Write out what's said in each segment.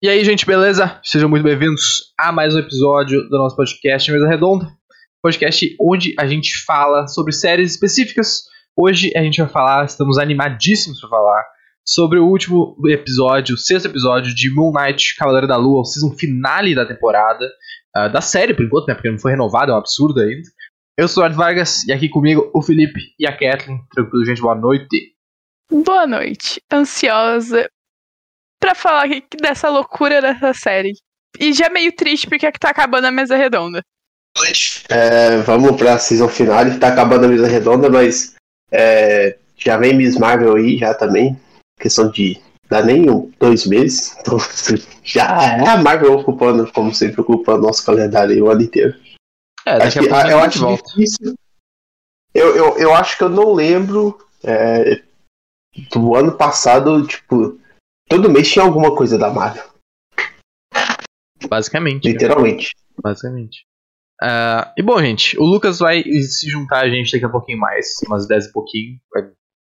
E aí, gente, beleza? Sejam muito bem-vindos a mais um episódio do nosso podcast Mesa Redonda. Podcast onde a gente fala sobre séries específicas. Hoje a gente vai falar, estamos animadíssimos para falar sobre o último episódio, o sexto episódio de Moon Knight, Cavaleiro da Lua, o season finale da temporada, uh, da série por enquanto, né? Porque não foi renovado, é um absurdo ainda. Eu sou o Ed Vargas e aqui comigo o Felipe e a Kathleen. Tranquilo, gente, boa noite. Boa noite. Ansiosa para falar dessa loucura dessa série. E já meio triste porque tá acabando a mesa redonda. É, vamos pra season final, tá acabando a mesa redonda, mas é, já vem Miss Marvel aí já também. Questão de dar nem um, dois meses. Então já é a Marvel ocupando, como sempre, ocupando nosso calendário aí o ano inteiro. É, acho que, eu acho volta. difícil. Eu, eu, eu acho que eu não lembro é, do ano passado, tipo, Todo mês tinha alguma coisa da Marvel. Basicamente. Literalmente. Basicamente. Uh, e bom, gente, o Lucas vai se juntar a gente daqui a pouquinho mais, umas 10 e pouquinho,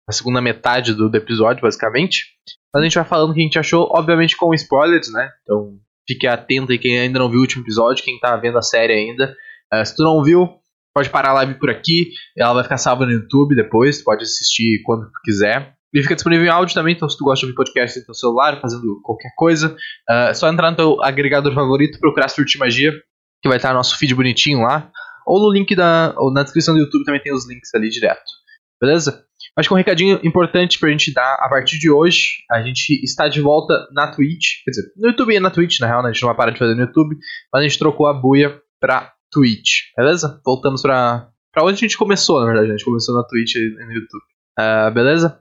a segunda metade do, do, episódio, basicamente. Mas a gente vai falando o que a gente achou, obviamente com spoilers, né? Então fique atento aí quem ainda não viu o último episódio, quem tá vendo a série ainda. Uh, se tu não viu, pode parar a live por aqui, ela vai ficar salva no YouTube depois, pode assistir quando quiser. Ele fica disponível em áudio também, então se tu gosta de ouvir podcast no teu celular, fazendo qualquer coisa, uh, é só entrar no teu agregador favorito, procurar Surtir Magia, que vai estar no nosso feed bonitinho lá. Ou no link da. ou na descrição do YouTube também tem os links ali direto. Beleza? Acho que um recadinho importante pra gente dar a partir de hoje. A gente está de volta na Twitch. Quer dizer, no YouTube e na Twitch, na real, né? A gente não vai parar de fazer no YouTube. Mas a gente trocou a buia pra Twitch. Beleza? Voltamos pra. Pra onde a gente começou, na verdade. A gente começou na Twitch e no YouTube. Uh, beleza?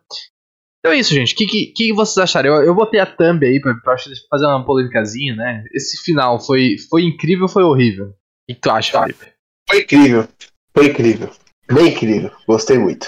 Então é isso, gente. O que, que, que, vocês acharam? Eu, eu botei a thumb aí pra, pra fazer uma polêmicazinha, né? Esse final foi, foi incrível ou foi horrível? O que tu acha, Felipe? Foi incrível. Foi incrível. Bem incrível. Gostei muito.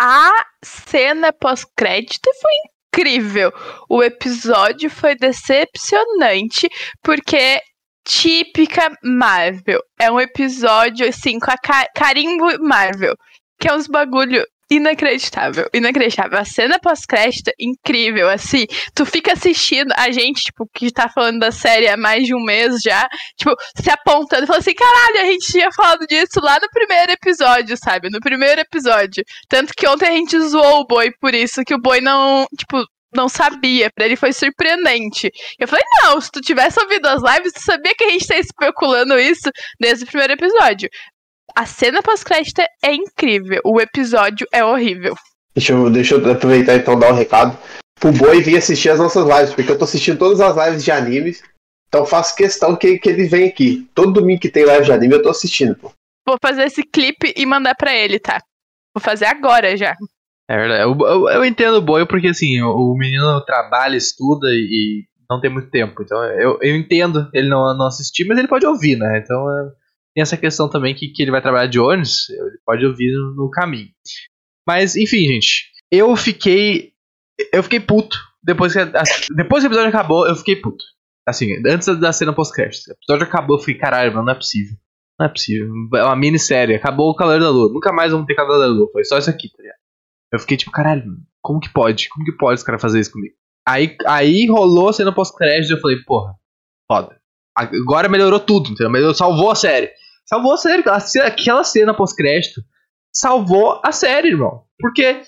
A cena pós-crédito foi incrível. O episódio foi decepcionante porque típica Marvel. É um episódio assim com a carimbo Marvel, que é uns bagulho inacreditável, inacreditável. A cena pós-crédito, incrível, assim. Tu fica assistindo, a gente, tipo, que tá falando da série há mais de um mês já, tipo, se apontando, falando assim, caralho, a gente tinha falado disso lá no primeiro episódio, sabe? No primeiro episódio. Tanto que ontem a gente zoou o boi por isso, que o boi não, tipo, não sabia, para ele foi surpreendente. Eu falei, não, se tu tivesse ouvido as lives, tu sabia que a gente tá especulando isso desde o primeiro episódio. A cena pós-crédito é incrível, o episódio é horrível. Deixa eu, deixa eu aproveitar então dar um recado pro Boi vir assistir as nossas lives, porque eu tô assistindo todas as lives de animes, então faço questão que, que ele venha aqui. Todo domingo que tem live de anime eu tô assistindo, pô. Vou fazer esse clipe e mandar pra ele, tá? Vou fazer agora já. É verdade. Eu, eu, eu entendo o Boi porque assim, o, o, menino trabalha, estuda e, não tem muito tempo. Então eu, eu entendo ele não, não assistir, mas ele pode ouvir, né? Então. É tem essa questão também que, que ele vai trabalhar de ônibus, ele pode ouvir no, no caminho. Mas, enfim, gente. Eu fiquei. Eu fiquei puto. Depois que, depois que o episódio acabou, eu fiquei puto. Assim, antes da cena pós-crédito. O episódio acabou, eu fiquei, caralho, mano, não é possível. Não é possível. É uma minissérie. Acabou o Cavaleiro da Lua. Nunca mais vamos ter Cavaleiro da Lua. Foi só isso aqui, tá ligado? Eu fiquei tipo, caralho, como que pode? Como que pode os caras fazer isso comigo? Aí, aí rolou a cena pós-crédito e eu falei, porra, foda. Agora melhorou tudo, entendeu? Melhorou, salvou a série. Salvou a série. Aquela cena pós-crédito salvou a série, irmão. Porque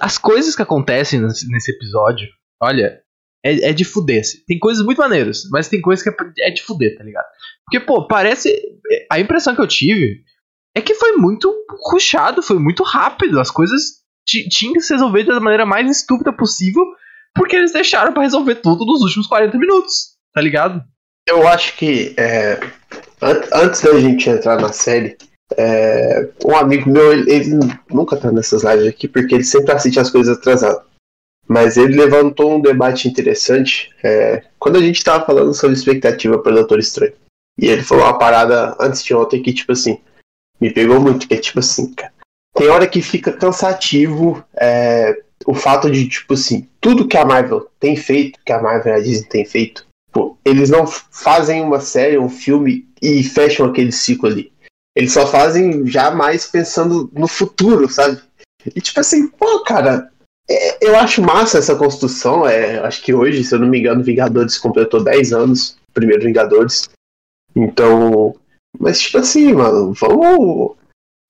as coisas que acontecem nesse episódio, olha, é, é de fuder. Tem coisas muito maneiras, mas tem coisas que é, é de fuder, tá ligado? Porque, pô, parece. A impressão que eu tive é que foi muito ruchado, foi muito rápido. As coisas tinham que se resolver da maneira mais estúpida possível, porque eles deixaram para resolver tudo nos últimos 40 minutos, tá ligado? Eu acho que é, antes da gente entrar na série, é, um amigo meu, ele, ele, nunca tá nessas lives aqui, porque ele sempre assiste as coisas atrasadas. Mas ele levantou um debate interessante é, quando a gente tava falando sobre expectativa para Doutor Estranho. E ele falou uma parada antes de ontem que, tipo assim, me pegou muito, que é tipo assim, cara. Tem hora que fica cansativo é, o fato de, tipo assim, tudo que a Marvel tem feito, que a Marvel e a Disney tem feito, pô, eles não fazem uma série, um filme e fecham aquele ciclo ali. Eles só fazem já mais pensando no futuro, sabe? E tipo assim, pô, cara, É, eu acho massa essa construção. É, acho que hoje, se eu não me engano, Vingadores completou 10 anos, primeiro Vingadores. Então. Mas, tipo assim, mano, vamos.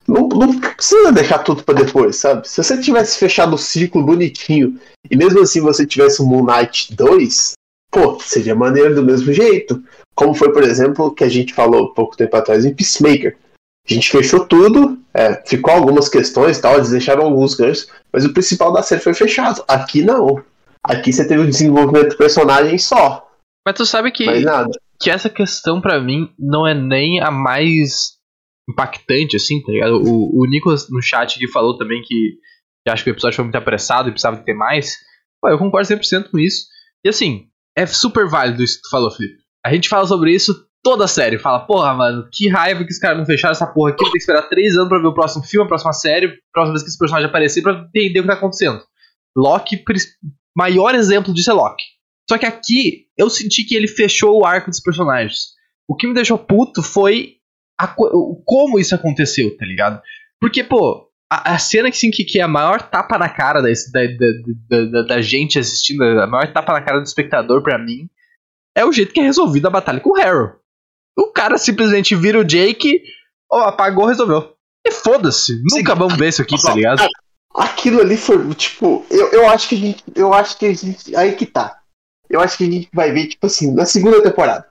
Não, não precisa deixar tudo pra depois, sabe? Se você tivesse fechado o ciclo bonitinho e mesmo assim você tivesse o Moon Knight 2, pô, seria maneiro do mesmo jeito. Como foi, por exemplo, que a gente falou pouco tempo atrás em Peacemaker. A gente fechou tudo, é, ficou algumas questões tal, eles deixaram alguns ganhos, mas o principal da série foi fechado. Aqui não. Aqui você teve o desenvolvimento do personagem só. Mas tu sabe que, que essa questão pra mim não é nem a mais impactante, assim, tá ligado? O, o Nicolas no chat aqui falou também que, que acha que o episódio foi muito apressado e precisava ter mais. Pô, eu concordo 100% com isso. E assim, é super válido isso que tu falou, Felipe. A gente fala sobre isso toda a série. Fala, porra, mano, que raiva que os caras não fecharam essa porra aqui. Ter que esperar três anos pra ver o próximo filme, a próxima série, a próxima vez que esse personagem aparecer pra entender o que tá acontecendo. Loki, maior exemplo disso é Loki. Só que aqui, eu senti que ele fechou o arco dos personagens. O que me deixou puto foi a como isso aconteceu, tá ligado? Porque, pô, a, a cena que, assim, que, que é a maior tapa na cara da, da, da, da, da gente assistindo, a maior tapa na cara do espectador pra mim, é o jeito que é resolvida a batalha com o Harrow. O cara simplesmente vira o Jake, ó, apagou, resolveu. E foda-se, nunca vamos ver isso aqui, tá ligado? Aquilo ali foi, tipo, eu, eu acho que a gente. Eu acho que a gente. Aí que tá. Eu acho que a gente vai ver, tipo assim, na segunda temporada.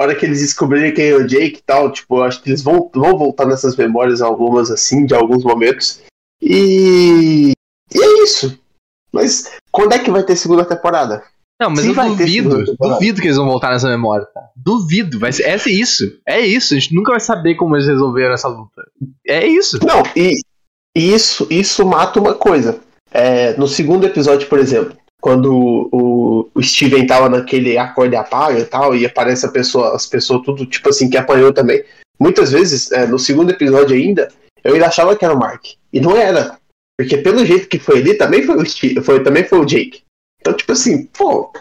A hora que eles descobrirem quem é o Jake e tal, tipo, acho que eles vão, vão voltar nessas memórias algumas assim, de alguns momentos. E. E é isso. Mas quando é que vai ter segunda temporada? Não, mas Sim, eu duvido, duvido que eles vão voltar nessa memória, tá? Duvido, vai ser, é isso, é isso, a gente nunca vai saber como eles resolveram essa luta. É isso. Não, e e isso, isso mata uma coisa. É, no segundo episódio, por exemplo, quando o, o Steven tava naquele acorde apaga e tal, e aparece a pessoa, as pessoas tudo, tipo assim, que apanhou também. Muitas vezes, é, no segundo episódio ainda, eu ainda achava que era o Mark. E não era. Porque pelo jeito que foi ali, também foi o, Steve, foi, também foi o Jake. Então, tipo assim, pô,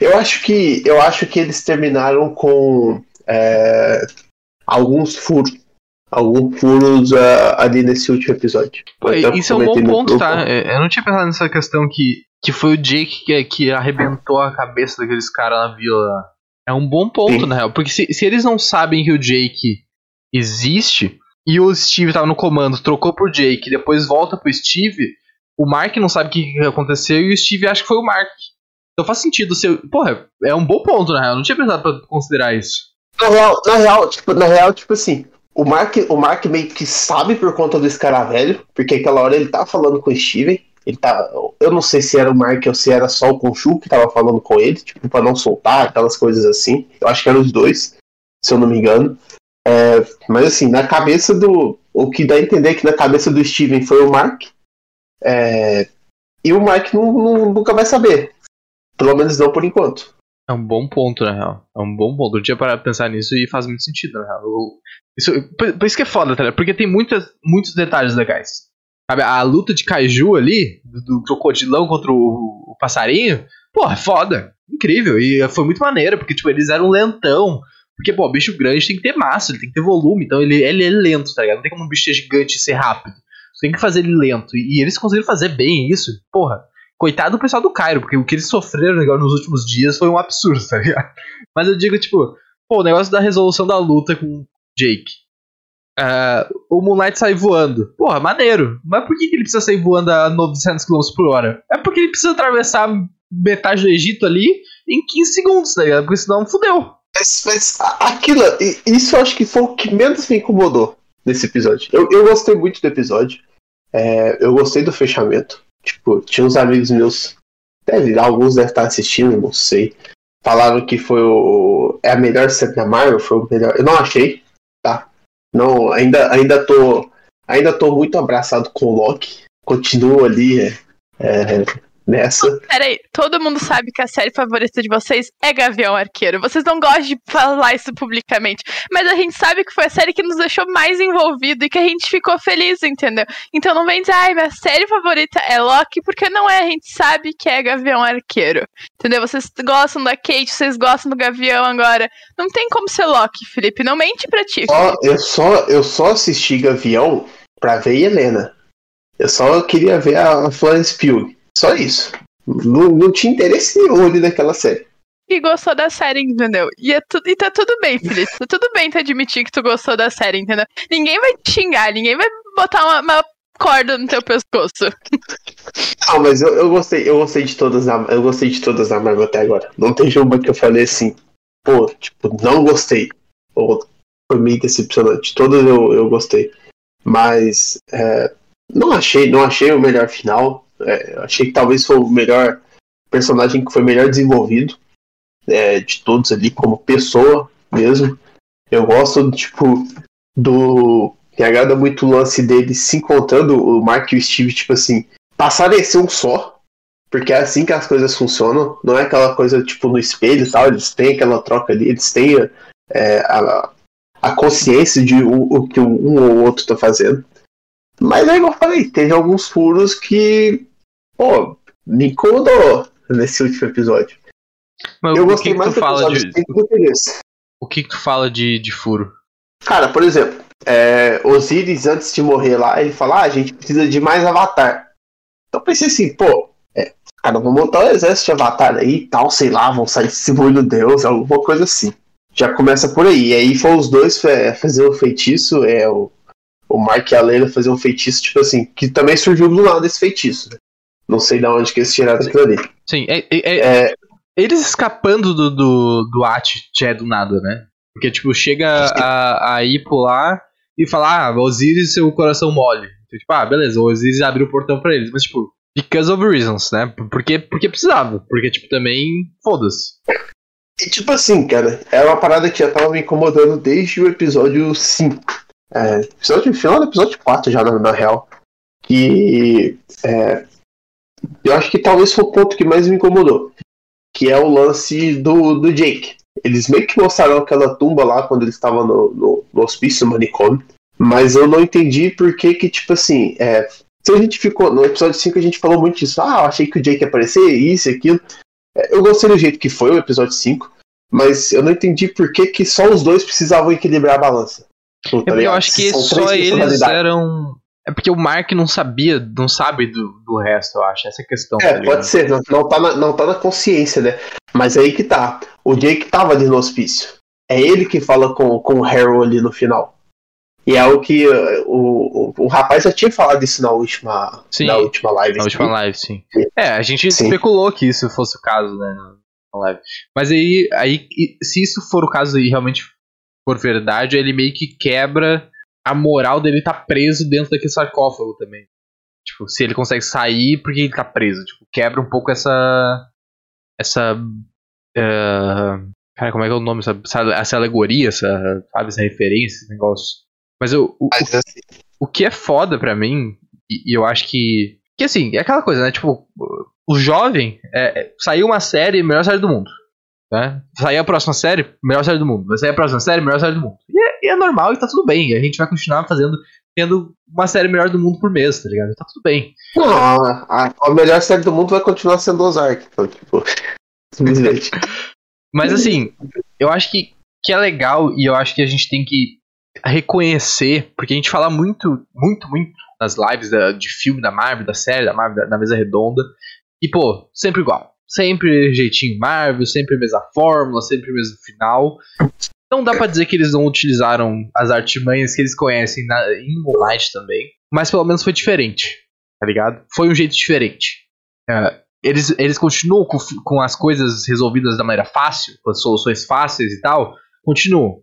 eu acho que, eu acho que eles terminaram com é, alguns furos. Alguns furos ah, ali nesse último episódio. Pô, até isso é um bom ponto, tá? É, Eu não tinha pensado nessa questão que, que foi o Jake que, que arrebentou a cabeça daqueles caras na vila. É um bom ponto, Sim. na real. Porque se, se eles não sabem que o Jake existe e o Steve tava no comando, trocou pro Jake e depois volta pro Steve, o Mark não sabe o que aconteceu e o Steve acha que foi o Mark. Então faz sentido ser. Porra, é um bom ponto, na real. Não tinha pensado pra considerar isso. Na real, na real, tipo, na real, tipo assim, o Mark, o Mark meio que sabe por conta do escaravelho, porque aquela hora ele tá falando com o Steven. Ele. Eu não sei se era o Mark ou se era só o Conchu que tava falando com ele, tipo, pra não soltar, aquelas coisas assim. Eu acho que eram os dois, se eu não me engano. É, mas assim, na cabeça do. O que dá a entender é que na cabeça do Steven foi o Mark. é, e o Mark não- não- nunca vai saber. Pelo menos não por enquanto. É um bom ponto, na real. É um bom ponto. Eu tinha parado pra pensar nisso e faz muito sentido, na real. Eu- isso, por, por isso que é foda, tá? Porque tem muitas, muitos detalhes legais. Sabe, a luta de Kaiju ali, do, do crocodilão contra o, o passarinho, pô, é foda. Incrível. E foi muito maneiro, porque, tipo, eles eram lentão. Porque, pô, bicho grande tem que ter massa, ele tem que ter volume, então ele, ele é lento, tá ligado? Não tem como um bicho gigante ser rápido. Você tem que fazer ele lento. E, e eles conseguiram fazer bem isso. Porra, coitado do pessoal do Cairo, porque o que eles sofreram agora nos últimos dias foi um absurdo, tá ligado? Mas eu digo, tipo, pô, o negócio da resolução da luta com o Jake. Ah, o Moonlight sai voando. Porra, maneiro. Mas por que, que ele precisa sair voando a 900 km por hora? É porque ele precisa atravessar metade do Egito ali em 15 segundos, tá ligado? Porque senão fudeu. Mas, mas aquilo, isso eu acho que foi o que menos me incomodou nesse episódio. Eu, eu gostei muito do episódio. É, eu gostei do fechamento. Tipo, tinha uns amigos meus, deve, alguns devem estar assistindo, não sei. Falaram que foi o. É a melhor série da Marvel, foi o melhor. Eu não achei, tá? Não, ainda, ainda tô. Ainda tô muito abraçado com o Loki. Continuo ali é, é, nessa. Peraí, todo mundo sabe que a série favorita de vocês é Gavião Arqueiro. Vocês não gostam de falar isso publicamente. Mas a gente sabe que foi a série que nos deixou mais envolvido e que a gente ficou feliz, entendeu? Então não vem dizer, ai, minha série favorita é Loki, porque não é, a gente sabe que é Gavião Arqueiro. Entendeu? Vocês gostam da Kate, vocês gostam do Gavião agora. Não tem como ser Loki, Felipe. Não mente pra ti. Só- eu, só, eu só assisti Gavião pra ver Helena. Eu só queria ver a Florence Pugh. Só isso. Não, não tinha interesse nenhum ali naquela série. E gostou da série, entendeu? E, é tu, e tá tudo bem, Felipe. Tá tudo bem tu admitir que tu gostou da série, entendeu? Ninguém vai te xingar, ninguém vai botar uma, uma corda no teu pescoço. Não, mas eu, eu gostei, eu gostei de todas da, eu gostei de todas da Marvel até agora. Não tem uma que eu falei assim, pô, tipo, não gostei. Ou foi meio decepcionante. Todas eu, eu gostei. Mas é, não achei, não achei o melhor final. É, achei que talvez foi o melhor personagem que foi melhor desenvolvido é, de todos ali, como pessoa mesmo. Eu gosto, tipo, do. Me agrada muito o lance deles se encontrando, o Mark e o Steve, tipo assim, passarem a ser um só. Porque é assim que as coisas funcionam. Não é aquela coisa, tipo, no espelho e tal. Eles têm aquela troca ali, eles têm é, a, a consciência de o, o que um ou outro tá fazendo. Mas é igual eu falei, teve alguns furos que, pô, me incomodou nesse último episódio. Mas eu gostei que mais que tu fala de... O que, que tu fala de, de furo? Cara, por exemplo, é, Osiris, antes de morrer lá, ele fala: ah, a gente precisa de mais avatar. Então eu pensei assim, pô, é, cara, vamos montar um exército de avatar aí e tal, sei lá, vão sair do Deus, alguma coisa assim. Já começa por aí. E aí foram os dois fazer o feitiço, é o, o Mark e a Leila fazer um feitiço, tipo assim, que também surgiu do lado desse feitiço, né? Não sei de onde que eles tiraram aquilo ali. Sim, é, é, é, é eles escapando do, do, do At já é do nada, né? Porque, tipo, chega a, a ir pular e falar, ah, Osiris seu coração mole. Então, tipo, ah, beleza, o Osiris abriu o portão pra eles. Mas, tipo, because of reasons, né? Porque, porque precisava. Porque, tipo, também, foda-se. E, tipo assim, cara, é uma parada que já tava me incomodando desde o episódio 5. É, episódio, final do episódio 4 já, na, na real. Que é, eu acho que talvez foi o ponto que mais me incomodou que é o lance do, do Jake. Eles meio que mostraram aquela tumba lá quando ele estava no, no, no hospício, no manicômio, mas eu não entendi por que que, tipo assim, é, se a gente ficou, no episódio 5 a gente falou muito disso, ah, achei que o Jake ia aparecer, isso e aquilo, é, eu gostei do jeito que foi o episódio 5, mas eu não entendi por que que só os dois precisavam equilibrar a balança. Tá eu acho que só eles eram é porque o Mark não sabia, não sabe do, do resto, eu acho, essa questão. É, tá pode ser, não, não, tá na, não tá na consciência, né? Mas aí que tá. O Jake tava ali no hospício. É ele que fala com, com o Harold ali no final. E é o que o, o, o, rapaz já tinha falado isso na última, sim, na última live. Na última live, sim. É, a gente sim. especulou que isso fosse o caso, né? Na live. Mas aí, aí, se isso for o caso e realmente for verdade, ele meio que quebra a moral dele tá preso dentro daquele sarcófago também. Tipo, se ele consegue sair, porque ele tá preso? Tipo, quebra um pouco essa. Essa. Uh, cara, como é que é o nome? Essa, essa alegoria, essa, sabe, essa referência, esse negócio. Mas eu, o, Mas, assim... o, o que é foda pra mim, e, e, eu acho que. Que assim, é aquela coisa, né? Tipo, o jovem. É, é, saiu uma série, melhor série do mundo. Né? Sair a próxima série, melhor série do mundo. Vai sair a próxima série, melhor série do mundo. E é, e é normal e tá tudo bem. A gente vai continuar fazendo, tendo uma série melhor do mundo por mês, tá ligado? Tá tudo bem. Não, a, a melhor série do mundo vai continuar sendo Ozark. Então, tipo, simplesmente. Mas assim, eu acho que, que é legal e eu acho que a gente tem que reconhecer, porque a gente fala muito, muito, muito nas lives da, de filme da Marvel, da série da Marvel, da, na mesa redonda. E, pô, sempre igual. Sempre jeitinho Marvel, sempre a mesma fórmula, sempre o mesmo final. Não dá para dizer que eles não utilizaram as artimanhas que eles conhecem na, em Moonlight também, mas pelo menos foi diferente, tá ligado? Foi um jeito diferente. Uh, eles, eles continuam com, com as coisas resolvidas da maneira fácil, com as soluções fáceis e tal, continuam.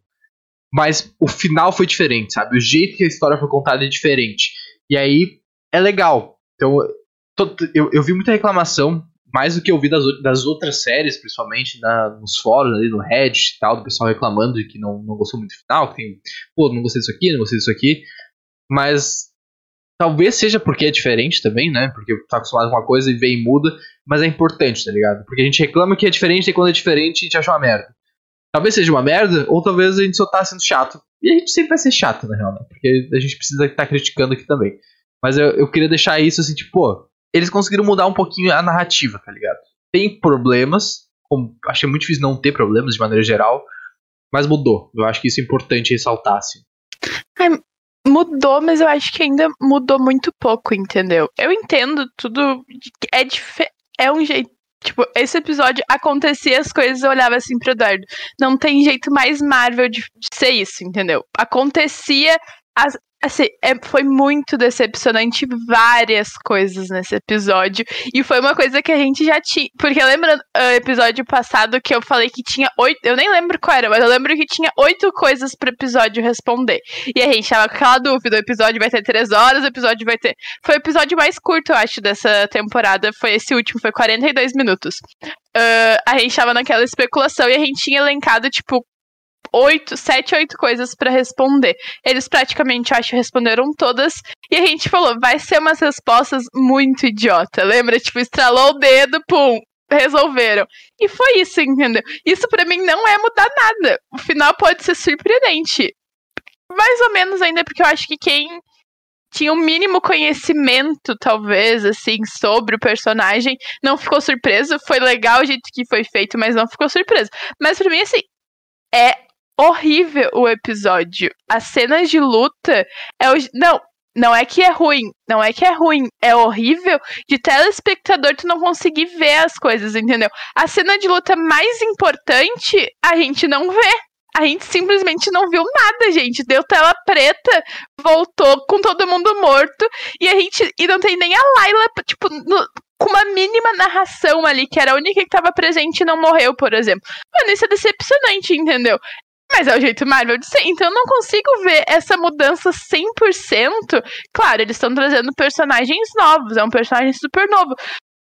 Mas o final foi diferente, sabe? O jeito que a história foi contada é diferente. E aí é legal. Então, eu, eu vi muita reclamação mais do que eu vi das, das outras séries, principalmente na, nos fóruns ali, no Reddit e tal, do pessoal reclamando de que não, não gostou muito do final, que tem, pô, não gostei disso aqui, não gostei disso aqui. Mas talvez seja porque é diferente também, né? Porque tá acostumado com uma coisa e vem e muda, mas é importante, tá ligado? Porque a gente reclama que é diferente e quando é diferente a gente acha uma merda. Talvez seja uma merda, ou talvez a gente só tá sendo chato. E a gente sempre vai ser chato, na real, né? Porque a gente precisa estar tá criticando aqui também. Mas eu, eu queria deixar isso assim, tipo, pô, eles conseguiram mudar um pouquinho a narrativa, tá ligado? Tem problemas, como, achei muito difícil não ter problemas de maneira geral, mas mudou. Eu acho que isso é importante ressaltar, assim. Ai, mudou, mas eu acho que ainda mudou muito pouco, entendeu? Eu entendo tudo. É, é um jeito. Tipo, esse episódio acontecia as coisas, eu olhava assim pro Eduardo. Não tem jeito mais Marvel de, de ser isso, entendeu? Acontecia. As, assim, é, foi muito decepcionante várias coisas nesse episódio. E foi uma coisa que a gente já tinha. Porque lembra o episódio passado que eu falei que tinha oito. Eu nem lembro qual era, mas eu lembro que tinha oito coisas pro episódio responder. E a gente tava com aquela dúvida: o episódio vai ter três horas, o episódio vai ter. Foi o episódio mais curto, eu acho, dessa temporada. Foi esse último, foi 42 minutos. Uh, a gente tava naquela especulação e a gente tinha elencado, tipo, oito, sete, oito coisas pra responder. Eles praticamente, acho, responderam todas. E a gente falou, vai ser umas respostas muito idiota. Lembra? Tipo, estralou o dedo, pum, resolveram. E foi isso, entendeu? Isso pra mim não é mudar nada. O final pode ser surpreendente. Mais ou menos ainda, porque eu acho que quem tinha o um mínimo conhecimento, talvez, assim, sobre o personagem, não ficou surpreso. Foi legal o jeito que foi feito, mas não ficou surpreso. Mas pra mim, assim, é horrível o episódio. As cenas de luta é o... não, não é que é ruim, não é que é ruim, é horrível de telespectador tu não conseguir ver as coisas, entendeu? A cena de luta mais importante a gente não vê. A gente simplesmente não viu nada, gente. Deu tela preta, voltou com todo mundo morto e a gente e não tem nem a Layla, tipo, no, com uma mínima narração ali, que era a única que estava presente e não morreu, por exemplo. Mano, isso é decepcionante, entendeu? Mas é o jeito Marvel de ser. Então eu não consigo ver essa mudança 100%. Claro, eles estão trazendo personagens novos, é um personagem super novo.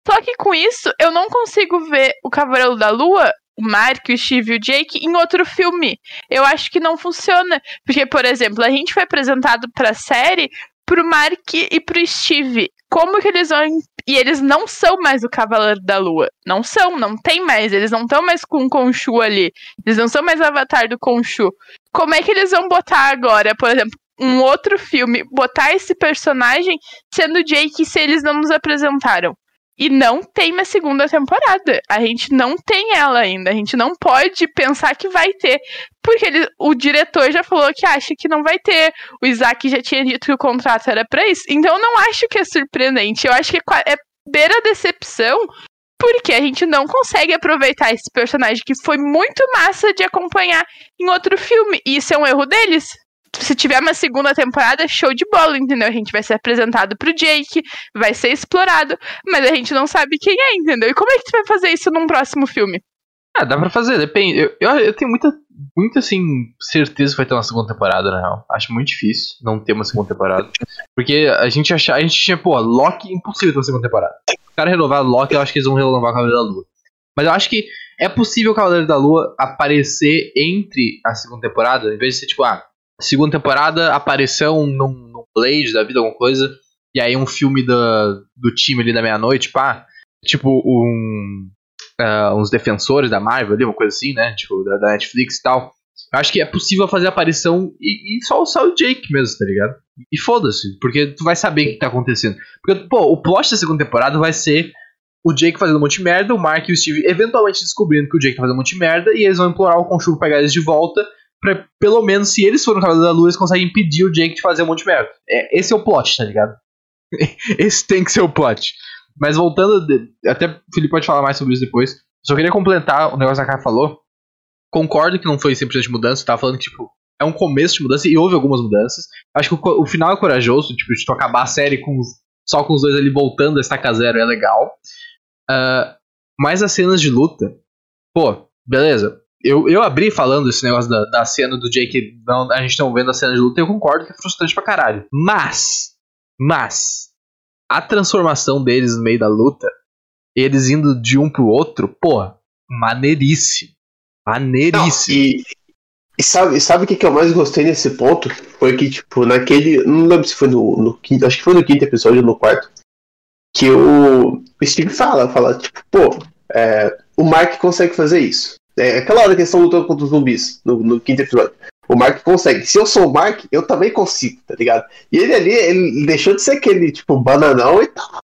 Só que com isso, eu não consigo ver o Cavaleiro da Lua, o Mark, o Steve e o Jake em outro filme. Eu acho que não funciona. Porque, por exemplo, a gente foi apresentado pra série pro Mark e pro Steve. Como que eles vão. E eles não são mais o Cavaleiro da Lua. Não são, não tem mais. Eles não estão mais com o Khonshu ali. Eles não são mais o avatar do Khonshu. Como é que eles vão botar agora, por exemplo, um outro filme, botar esse personagem sendo Jake se eles não nos apresentaram? E não tem uma segunda temporada. A gente não tem ela ainda. A gente não pode pensar que vai ter. Porque ele, o diretor já falou que acha que não vai ter. O Isaac já tinha dito que o contrato era pra isso. Então eu não acho que é surpreendente. Eu acho que é beira a decepção. Porque a gente não consegue aproveitar esse personagem que foi muito massa de acompanhar em outro filme. E isso é um erro deles se tiver uma segunda temporada, show de bola, entendeu? A gente vai ser apresentado pro Jake, vai ser explorado, mas a gente não sabe quem é, entendeu? E como é que tu vai fazer isso num próximo filme? Ah, dá pra fazer, depende. Eu, eu, eu, tenho muita, muita, assim, certeza que vai ter uma segunda temporada, na real. Acho muito difícil não ter uma segunda temporada. Porque a gente achava, a gente tinha, pô, Loki, impossível ter uma segunda temporada. O cara renovar Loki, eu acho que eles vão renovar o Cavaleiro da Lua. Mas eu acho que é possível o Cavaleiro da Lua aparecer entre a segunda temporada, em vez de ser tipo, ah, segunda temporada, aparição num, num Blade da vida, alguma coisa. E aí um filme da, do time ali da meia-noite, pá. Tipo, um, uh, uns defensores da Marvel ali, uma coisa assim, né? Tipo, da, da Netflix e tal. Eu acho que é possível fazer aparição e, e só usar o Jake mesmo, tá ligado? E foda-se, porque tu vai saber o que tá acontecendo. Porque, pô, o plot da segunda temporada vai ser o Jake fazendo um monte de merda, o Mark e o Steve eventualmente descobrindo que o Jake tá fazendo um monte de merda, e eles vão implorar o Conchugo pegar eles de volta pra, pelo menos, se eles forem no Cavaleiro da Lua, eles conseguem impedir o Jake de fazer um monte de merda. É, esse é o plot, tá ligado? esse tem que ser o plot. Mas voltando, até o Felipe pode falar mais sobre isso depois. Só queria complementar o negócio que a Kai falou. Concordo que não foi 100% de mudança, tava falando que, tipo, é um começo de mudança e houve algumas mudanças. Acho que o, o final é corajoso, tipo, de tu acabar a série com os, só com os dois ali voltando a estaca zero é legal. Uh, mas as cenas de luta, pô, beleza, eu, eu abri falando esse negócio da, da cena do Jake, não, a gente não vendo a cena de luta, e eu concordo que é frustrante pra caralho. Mas, mas, a transformação deles no meio da luta, eles indo de um pro outro, pô, maneiríssimo. Maneiríssimo. Não, e, e sabe, sabe o que, que eu mais gostei nesse ponto? Foi que, tipo, naquele. Não lembro se foi no, no quinto. Acho que foi no quinto episódio ou no quarto. Que o, o Steve fala, fala, tipo, pô, é, o Mark consegue fazer isso. É aquela hora que eles estão lutando contra os zumbis no, no, quinto episódio. O Mark consegue. Se eu sou o Mark, eu também consigo, tá ligado? E ele ali, ele deixou de ser aquele, tipo, bananão e tá.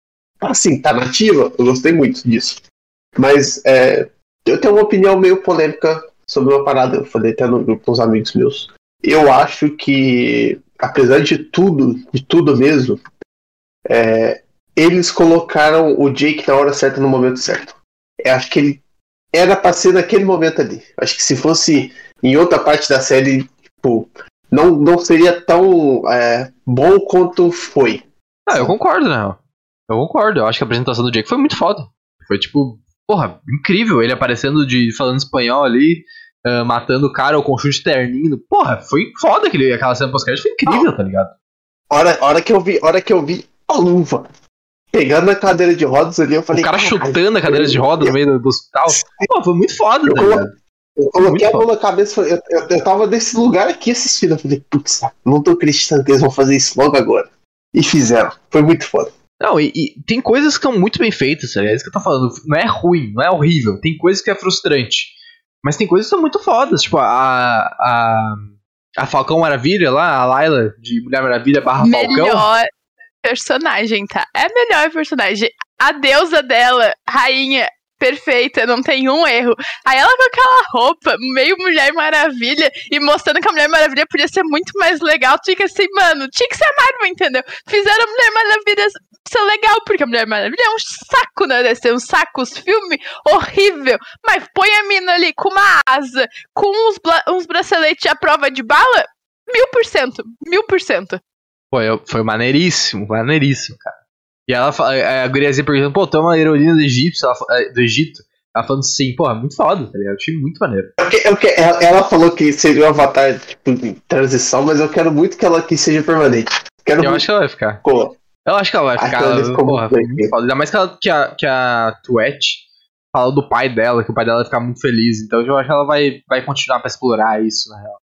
Assim, tá nativa. Eu gostei muito disso. Mas é, eu tenho uma opinião meio polêmica sobre uma parada. Eu falei até no grupo com os amigos meus. Eu acho que apesar de tudo, de tudo mesmo, é, eles colocaram o Jake na hora certa, no momento certo. Eu acho que ele era pra ser naquele momento ali. Acho que se fosse em outra parte da série, tipo, não, não seria tão é, bom quanto foi. Ah, eu concordo, né? Eu concordo. Eu acho que a apresentação do Jake foi muito foda. Foi tipo, porra, incrível ele aparecendo de falando espanhol ali, uh, matando o cara ou com chute terninho. Porra, foi foda aquele, aquela cena pós-crédito, foi incrível, tá ligado? Hora, hora que eu vi, hora que eu vi a luva pegando a cadeira de rodas ali, eu falei. O cara chutando a cadeira de rodas no meio do, do hospital. Pô, foi muito foda, eu, tá colo... eu coloquei a mão na cabeça, eu, eu, eu tava nesse lugar aqui assistindo. Eu falei, putz, não tô acreditando que eles vão fazer isso logo agora. E fizeram. Foi muito foda. Não, e, e, tem coisas que são muito bem feitas, sabe? é isso que eu tô falando. Não é ruim, não é horrível. Tem coisas que é frustrante. Mas tem coisas que são muito fodas. Tipo, a. a, a Falcão Maravilha lá, a Layla de Mulher Maravilha barra Falcão. Personagem, tá? É a melhor personagem. A deusa dela, rainha, perfeita, não tem um erro. Aí ela com aquela roupa, meio Mulher Maravilha, e mostrando que a Mulher Maravilha podia ser muito mais legal, tinha que assim, mano, tinha que ser a Marvel, entendeu? Fizeram a Mulher Maravilha ser legal, porque a Mulher Maravilha é um saco, né? Deve ser um saco, os filmes horrível. Mas põe a mina ali com uma asa, com uns, uns braceletes à prova de bala, mil por cento, mil por cento. Foi, foi maneiríssimo, maneiríssimo, cara. E ela a guriazinha perguntando, pô, tu é uma heroína do Egito, ela, é, do Egito. Ela falando sim, porra, muito foda, tá ligado? Achei muito maneiro. É ela falou que seria um avatar, tipo, em transição, mas eu quero muito que ela aqui seja permanente. Quero eu muito... acho que ela vai ficar. Pô. Eu acho que ela vai ficar. Ela, porra, muito foda. Ainda mais que, ela, que a, que a Tuet falou do pai dela, que o pai dela vai ficar muito feliz. Então eu acho que ela vai, vai continuar pra explorar isso, na real.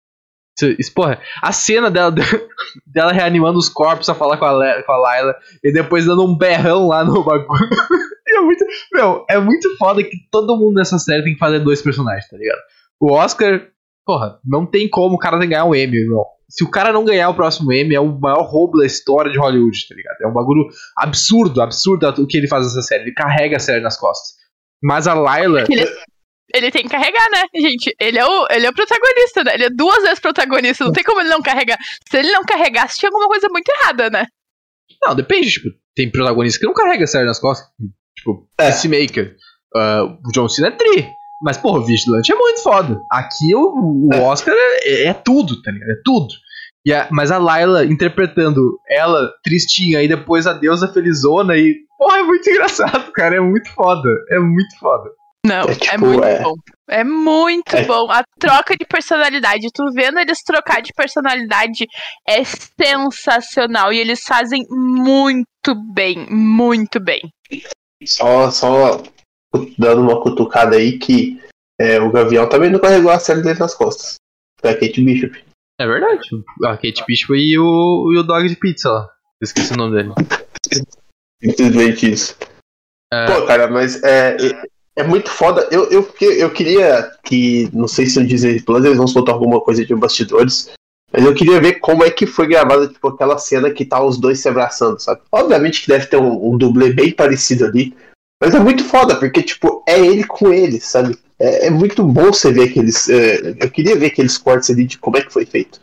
Isso, porra, a cena dela, dela reanimando os corpos a falar com a, com a Layla e depois dando um berrão lá no bagulho. é muito, meu, é muito foda que todo mundo nessa série tem que fazer dois personagens, tá ligado? O Oscar, porra, não tem como o cara ganhar um Emmy, meu. Se o cara não ganhar o próximo Emmy, é o maior roubo da história de Hollywood, tá ligado? É um bagulho absurdo, absurdo o que ele faz nessa série. Ele carrega a série nas costas. Mas a Layla. Ele ele tem que carregar, né, gente? Ele é o, ele é o protagonista, né? Ele é duas vezes protagonista, não tem como ele não carregar. Se ele não carregasse, tinha alguma coisa muito errada, né? Não, depende, tipo, tem protagonista que não carrega a série nas costas. Tipo, é. Peacemaker. Uh, o John Cena é tri. Mas, porra, o Vigilante é muito foda. Aqui o, o é. Oscar é, é, tudo, tá ligado? É tudo. E a, mas a Layla interpretando ela tristinha e depois a deusa felizona e. Porra, é muito engraçado, cara. É muito foda. É muito foda. Não, é, é tipo, é muito é... bom. É muito é... bom. A troca de personalidade, tu vendo eles trocar de personalidade é sensacional. E eles fazem muito bem, muito bem. Só, só dando uma cutucada aí que é, o Gavião também não carregou a série dele nas costas. Foi a Kate Bishop. É verdade. A Kate Bishop e o, e o Dog de Pizza lá. esqueci o nome dele. Simplesmente isso. É... Pô, cara, mas é, é muito foda. Eu, eu, eu queria que, não sei se no Disney Plus eles vão soltar alguma coisa de bastidores, mas eu queria ver como é que foi gravada tipo, aquela cena que tá os dois se abraçando, sabe? Obviamente que deve ter um, um dublê bem parecido ali, mas é muito foda, porque tipo, é ele com ele, sabe? É, é muito bom você ver aqueles. É, eu queria ver aqueles cortes ali de como é que foi feito.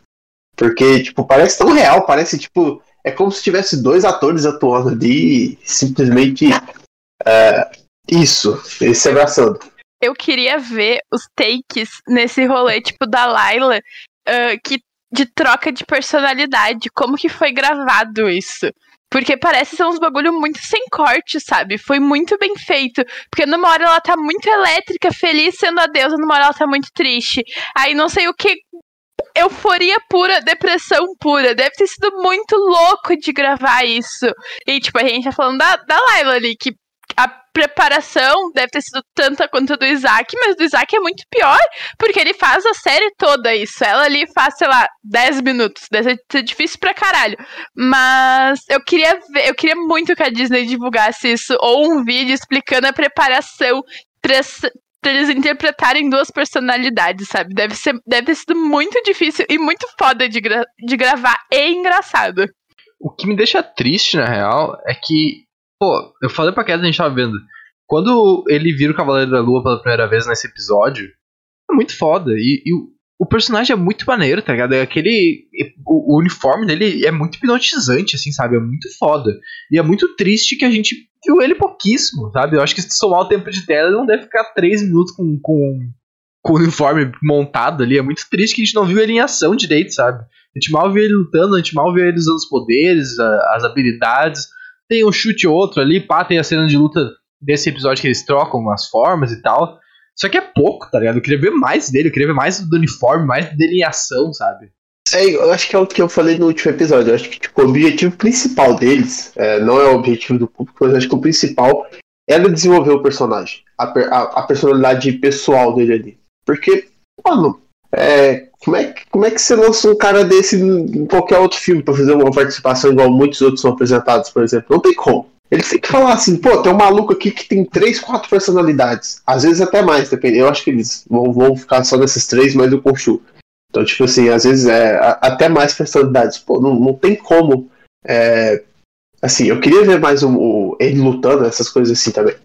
Porque, tipo, parece tão real, parece tipo. É como se tivesse dois atores atuando ali simplesmente. É, isso, esse abraçando. Eu queria ver os takes nesse rolê, tipo, da Laila, uh, que, de troca de personalidade. Como que foi gravado isso? Porque parece ser uns bagulho muito sem corte, sabe? Foi muito bem feito. Porque numa hora ela tá muito elétrica, feliz sendo a deusa, numa hora ela tá muito triste. Aí não sei o que. Euforia pura, depressão pura. Deve ter sido muito louco de gravar isso. E, tipo, a gente tá falando da, da Laila ali, que a preparação deve ter sido tanta quanto a do Isaac, mas do Isaac é muito pior, porque ele faz a série toda isso. Ela ali faz, sei lá, 10 minutos. Deve ser difícil pra caralho. Mas eu queria ver, eu queria muito que a Disney divulgasse isso, ou um vídeo explicando a preparação pra, pra eles interpretarem duas personalidades, sabe? Deve, ser, deve ter sido muito difícil e muito foda de, gra de gravar e engraçado. O que me deixa triste, na real, é que Pô, eu falei pra Kézia, a gente tava vendo. Quando ele vira o Cavaleiro da Lua pela primeira vez nesse episódio, é muito foda. E, e o personagem é muito maneiro, tá ligado? Aquele. O, o, uniforme dele é muito hipnotizante, assim, sabe? É muito foda. E é muito triste que a gente viu ele pouquíssimo, sabe? Eu acho que se somar o tempo de tela, ele não deve ficar 3 minutos com, com, com o uniforme montado ali. É muito triste que a gente não viu ele em ação direito, sabe? A gente mal viu ele lutando, a gente mal viu ele usando os poderes, a, as habilidades. Tem um chute ou outro ali, pá, tem a cena de luta desse episódio que eles trocam as formas e tal. Só que é pouco, tá ligado? Eu queria ver mais dele, eu queria ver mais do uniforme, mais dele em ação, sabe? É, eu acho que é o que eu falei no último episódio. Eu acho que tipo, o objetivo principal deles, é, não é o objetivo do público, mas acho que o principal era desenvolver o personagem, a, a, a personalidade pessoal dele ali. Porque, mano, é, como, é, como é que você lança um cara desse em qualquer outro filme pra fazer uma participação igual muitos outros são apresentados, por exemplo? Não tem como. Eles têm que falar assim, pô, tem um maluco aqui que tem três, quatro personalidades. Às vezes até mais, depende. Eu acho que eles vão, vão ficar só nesses três, mas o Conchu. Então, tipo assim, às vezes é até mais personalidades. Pô, não, não tem como. É, assim, eu queria ver mais o, ele lutando, essas coisas assim também.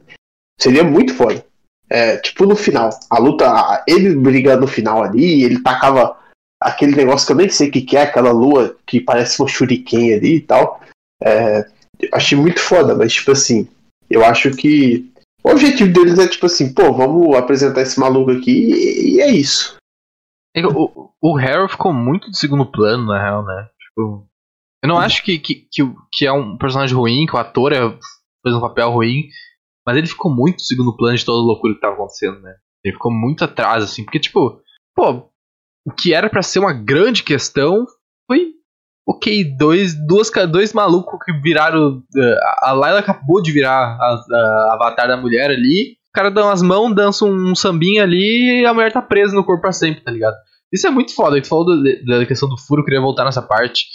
Seria muito foda. É, tipo no final, a luta, ele brigando no final ali, ele tacava aquele negócio que eu nem sei o que, que é, aquela lua que parece uma shuriken ali e tal. É, achei muito foda, mas tipo assim, eu acho que o objetivo deles é tipo assim, pô, vamos apresentar esse maluco aqui e, e é isso. O, o Harold ficou muito de segundo plano, na real, né? Tipo, eu não acho que, que, que, que, é um personagem ruim, que o ator é, fez um papel ruim, mas ele ficou muito segundo plano de toda a loucura que tava acontecendo, né? Ele ficou muito atrás, assim, porque, tipo, pô, o que era para ser uma grande questão foi ok, dois, duas, dois malucos que viraram. Eh, a Layla acabou de virar a, a avatar da mulher ali. O cara dá umas mãos, dança um sambinha ali e a mulher tá presa no corpo pra sempre, tá ligado? Isso é muito foda. Tu falou do, da questão do furo, eu queria voltar nessa parte.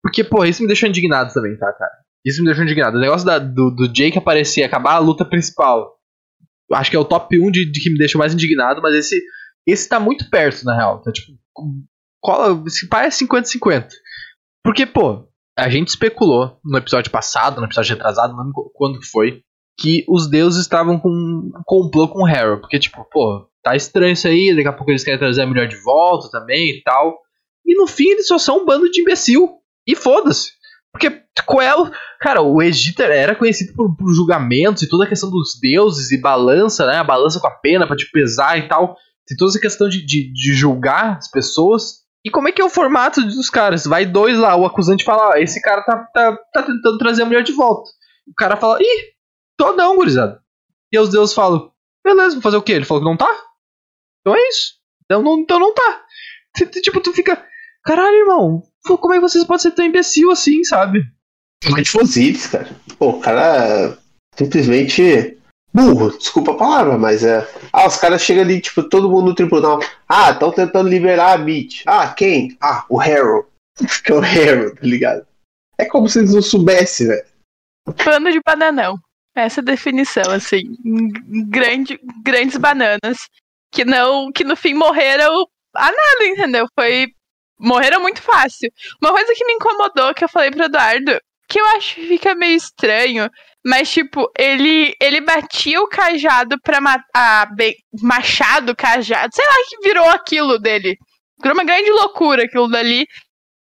Porque, pô, isso me deixou indignado também, tá, cara? Isso me deixou indignado. O negócio da, do, do Jake aparecer, acabar a luta principal. Acho que é o top 1 de, de que me deixou mais indignado, mas esse, esse tá muito perto, na real. Tá tipo. Cola, esse pai é 50-50. Porque, pô, a gente especulou no episódio passado, no episódio retrasado, não lembro quando foi, que os deuses estavam com um complô com o Harrow. Porque, tipo, pô, tá estranho isso aí, daqui a pouco eles querem trazer a mulher de volta também e tal. E no fim eles só são um bando de imbecil. E foda-se. Porque Coelho, cara, o Egito era conhecido por, por, julgamentos e toda a questão dos deuses e balança, né? A balança com a pena pra te pesar e tal. Tem toda essa questão de, de, de julgar as pessoas. E como é que é o formato dos caras? Vai dois lá, o acusante fala, ah, esse cara tá, tá, tá tentando trazer a mulher de volta. O cara fala, ih, tô não, gurizada. E os deuses falam, beleza, vou fazer o quê? Ele falou que não tá? Então é isso. Então não, então não tá. Tipo, tu fica, caralho, irmão, como é que vocês podem ser tão imbecil assim, sabe? Muito fuzis, cara. Pô, o cara simplesmente burro, desculpa a palavra, mas é. Ah, os caras chegam ali, tipo, todo mundo no tribunal. Ah, estão tentando liberar a Mitch. Ah, quem? Ah, o Harold. Que é o Harold, tá ligado? É como se eles não soubessem, velho. Pano de bananão. Essa é a definição, assim. Grande, grandes bananas. Que não. Que no fim morreram a nada, entendeu? Foi. Morreram muito fácil. Uma coisa que me incomodou, que eu falei pro Eduardo, que eu acho que fica meio estranho, mas, tipo, ele, ele batia o cajado pra matar. Machado, cajado, sei lá que virou aquilo dele. Virou uma grande loucura aquilo dali.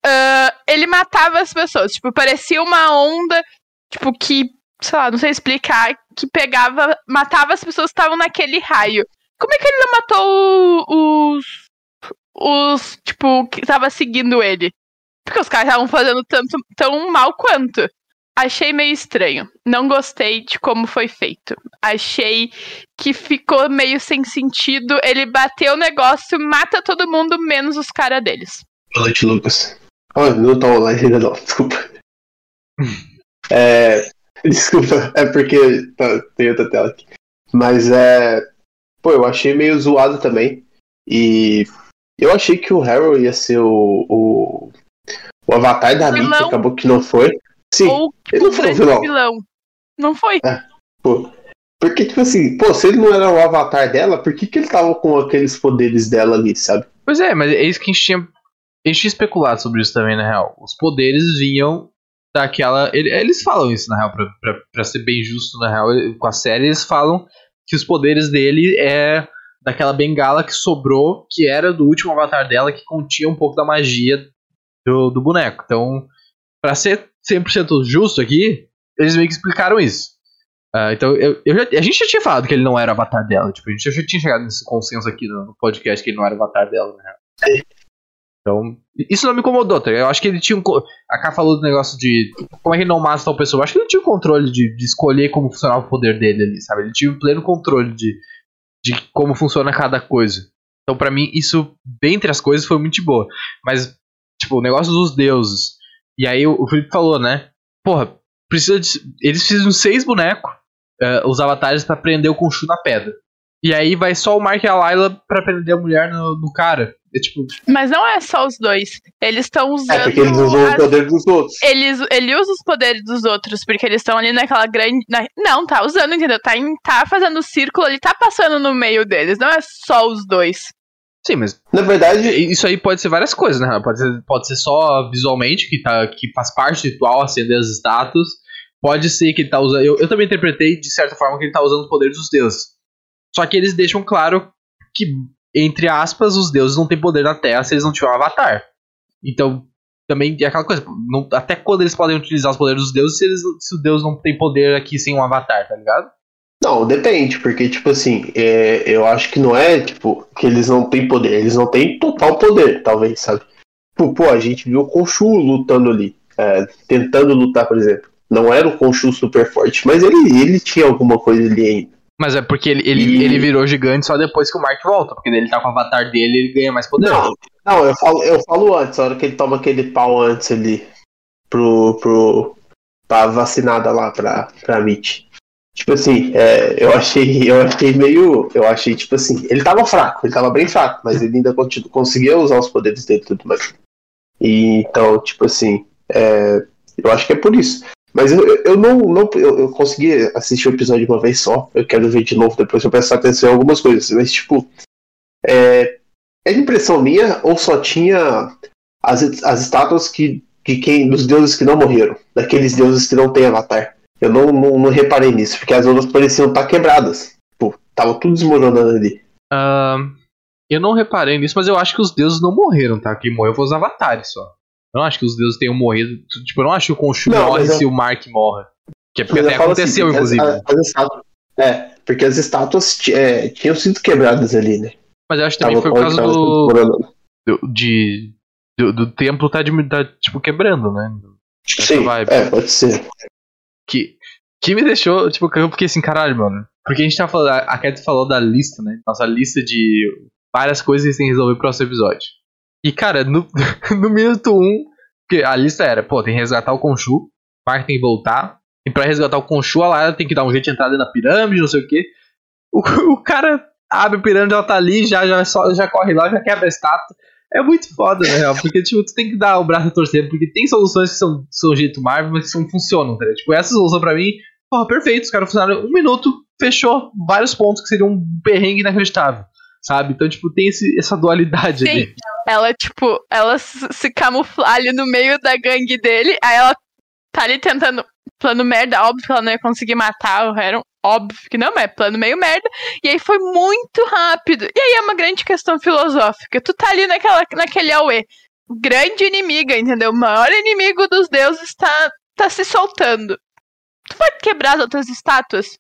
Uh, ele matava as pessoas. Tipo, parecia uma onda, tipo, que, sei lá, não sei explicar, que pegava, matava as pessoas que estavam naquele raio. Como é que ele não matou os. Os, tipo, que tava seguindo ele? Porque os caras estavam fazendo tanto, tão mal quanto. Achei meio estranho. Não gostei de como foi feito. Achei que ficou meio sem sentido. Ele bateu o negócio, mata todo mundo, menos os caras deles. Boa noite, Lucas. Oh, não tô online ainda não, desculpa. é, desculpa, é porque tá, tem outra tela aqui. Mas é. Pô, eu achei meio zoado também. E eu achei que o Harold ia ser o, o, o avatar da Nick, acabou que não foi. Sim, Ou, tipo, ele não foi o vilão. vilão. Não foi. É, pô. Porque, tipo assim, pô, se ele não era o avatar dela, por que, que ele tava com aqueles poderes dela ali, sabe? Pois é, mas é isso que a gente tinha. A gente tinha especulado sobre isso também, na real. Os poderes vinham daquela. Eles falam isso, na real, pra, pra, pra ser bem justo, na real. Com a série, eles falam que os poderes dele é daquela bengala que sobrou, que era do último avatar dela, que continha um pouco da magia do, do boneco. Então, para ser 100% justo aqui, eles meio que explicaram isso. Uh, então, eu, eu já, a gente já tinha falado que ele não era o avatar dela. Tipo, a gente já tinha chegado nesse consenso aqui no, podcast que ele não era o avatar dela, né? Então, isso não me incomodou, tá? Eu acho que ele tinha um. A K falou do negócio de. Como é que ele não mata tal pessoa? Eu acho que ele tinha o controle de, de escolher como funcionava o poder dele ali, sabe? Ele tinha o pleno controle de, de como funciona cada coisa. Então, para mim, isso, dentre as coisas, foi muito boa. Mas, tipo, o negócio dos deuses. E aí o, Felipe falou, né? Porra, precisa de. Eles fizeram seis bonecos uh, os avatares para prender o Khonshu na pedra. E aí vai só o Mark e a Layla pra prender a mulher no, no cara. É tipo. Mas não é só os dois. Eles estão usando. É porque eles usam as... o poder dos outros. Eles, ele usa os poderes dos outros, porque eles estão ali naquela grande. Na... Não, tá usando, entendeu? Tá, em... tá fazendo o círculo, ele tá passando no meio deles. Não é só os dois. Sim, mas. Na verdade. Isso aí pode ser várias coisas, né? Pode ser, pode ser só visualmente, que, tá, que faz parte do ritual acender as estátuas. Pode ser que ele tá usando. Eu, eu também interpretei de certa forma que ele tá usando os poderes dos deuses. Só que eles deixam claro que, entre aspas, os deuses não têm poder na Terra se eles não tiverem um avatar. Então, também é aquela coisa. Não, até quando eles podem utilizar os poderes dos deuses se, eles, se o deus não tem poder aqui sem um avatar, tá ligado? Não, depende, porque, tipo assim, é, eu acho que não é, tipo, que eles não têm poder, eles não têm total poder, talvez, sabe? Tipo, pô, a gente viu o Khonshu lutando ali, é, tentando lutar, por exemplo. Não era o Khonshu super forte, mas ele, ele tinha alguma coisa ali ainda. Mas é porque ele, ele, e... ele virou gigante só depois que o Mark volta, porque ele tá com o avatar dele ele ganha mais poder. Não, não eu, falo, eu falo antes, a hora que ele toma aquele pau antes ali pro, pro, pra vacinada lá pra, pra Mitch. Tipo assim, é, eu achei, eu achei meio. Eu achei, tipo assim, ele tava fraco, ele tava bem fraco, mas ele ainda continu, conseguia usar os poderes dele e tudo mais. E, então, tipo assim, é, eu acho que é por isso. Mas eu, eu não, não eu, eu, consegui assistir o episódio uma vez só. Eu quero ver de novo depois eu prestar atenção em algumas coisas. Mas, tipo, é, é impressão minha ou só tinha as, as estátuas que, de quem, dos deuses que não morreram? Daqueles deuses que não têm avatar. Eu não, não, não reparei nisso, porque as outras pareciam estar tá quebradas. Tipo, tava tudo desmoronando ali. Uh, eu não reparei nisso, mas eu acho que os deuses não morreram, tá? Quem morreu foi os avatares só. Eu não acho que os deuses tenham morrido. Tipo, eu não acho que o Khonshu morre se o Mark morre. Que é porque até assim, aconteceu, assim, inclusive. As, as estátuas, é, porque as estátuas é, tinham sido quebradas ali, né? Mas eu acho que também Tava foi por causa do, do, de, do, do templo tá, de, tá, tipo, quebrando, né? Sim, é, pode ser. Que, que me deixou, tipo, eu fiquei assim, caralho, mano. Porque a gente tá falando, a Cat falou da lista, né? Nossa lista de várias coisas que têm que resolver pro próximo episódio. E, cara, no, no minuto 1, um, porque a lista era, pô, tem que resgatar o Conchu, Mark tem que voltar, e pra resgatar o Conchu, a Lara tem que dar um jeito de entrar dentro da pirâmide, não sei o quê. O, o cara abre a pirâmide, ela tá ali, já, já, só, já corre lá, já quebra a estátua. É muito foda, na real, porque, tipo, tu tem que dar o braço a torcer, porque tem soluções que são, são jeito Marvel, mas que não funcionam, tá Tipo, essa solução pra mim, porra, perfeito, os caras funcionaram um minuto, fechou vários pontos que seriam um perrengue inacreditável sabe? Então, tipo, tem esse, essa dualidade Sim. ali. Ela, tipo, ela se camufla ali no meio da gangue dele, aí ela tá ali tentando. Plano merda, óbvio que ela não ia conseguir matar o Heron, óbvio que não, mas é plano meio merda. E aí foi muito rápido. E aí é uma grande questão filosófica. Tu tá ali naquela, naquele Aue. Grande inimiga, entendeu? O maior inimigo dos deuses tá, tá se soltando. Tu vai quebrar as outras estátuas?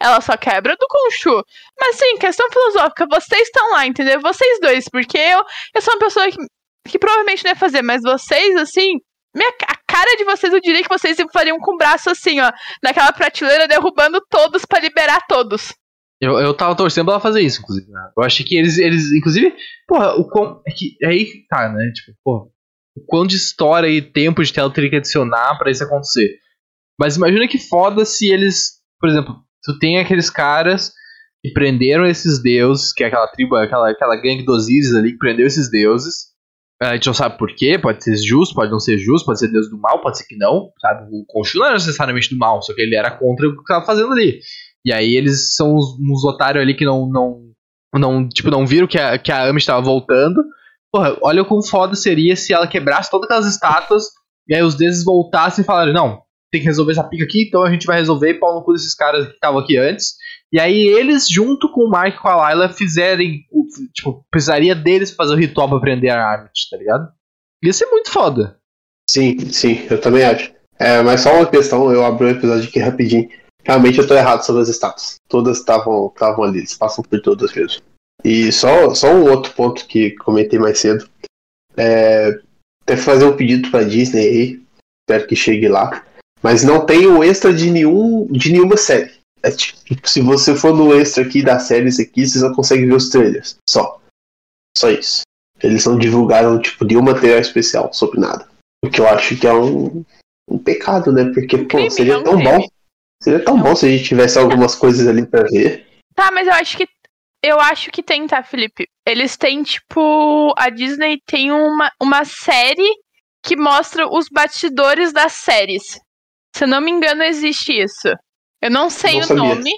Ela só quebra do Conchu. Mas sim, questão filosófica, vocês estão lá, entendeu? Vocês dois, porque eu, eu sou uma pessoa que, que provavelmente não ia fazer, mas vocês, assim, minha, a cara de vocês, eu diria que vocês fariam com o braço assim, ó, naquela prateleira, derrubando todos para liberar todos. Eu, eu tava torcendo pra ela fazer isso, inclusive. Né? Eu achei que eles, eles inclusive, porra, o quão. É que é aí tá, né? Tipo, porra, o quão de história e tempo de tela teria que adicionar para isso acontecer. Mas imagina que foda se eles, por exemplo, tu tem aqueles caras que prenderam esses deuses, que é aquela tribo, aquela, aquela gangue dos Osiris ali que prendeu esses deuses. A gente não sabe por quê, pode ser justo, pode não ser justo, pode ser deus do mal, pode ser que não, sabe? O Khonshu não era necessariamente do mal, só que ele era contra o que estava fazendo ali. E aí eles são uns, uns otários ali que não, não, não, tipo, não viram que a, que a Ami estava voltando. Porra, olha o quão foda seria se ela quebrasse todas aquelas estátuas e aí os deuses voltassem e falaram, não, tem que resolver essa pica aqui, então a gente vai resolver pau no cu desses caras que estavam aqui antes. E aí eles, junto com o Mark e com a Layla, fizerem. Tipo, precisaria deles fazer o ritual pra prender a Armit, tá ligado? Ia ser muito foda. Sim, sim, eu também acho. É, mas só uma questão, eu abri o episódio aqui rapidinho. Realmente eu tô errado sobre as estátuas. Todas estavam ali, eles passam por todas mesmo. E só, só um outro ponto que comentei mais cedo. É, até fazer um pedido pra Disney aí. Espero que chegue lá. Mas não tem o extra de, nenhum, de nenhuma série. É tipo, se você for no extra aqui das séries aqui, você só consegue ver os trailers. Só. Só isso. Eles não divulgaram tipo nenhum material especial sobre nada. O que eu acho que é um, um pecado, né? Porque, pô, crime, é seria um tão crime. bom. Seria tão bom se a gente tivesse algumas coisas ali pra ver. Tá, mas eu acho que. Eu acho que tem, tá, Felipe? Eles têm, tipo. A Disney tem uma, uma série que mostra os bastidores das séries. Se eu não me engano, existe isso. Eu não sei Não o sabia. nome,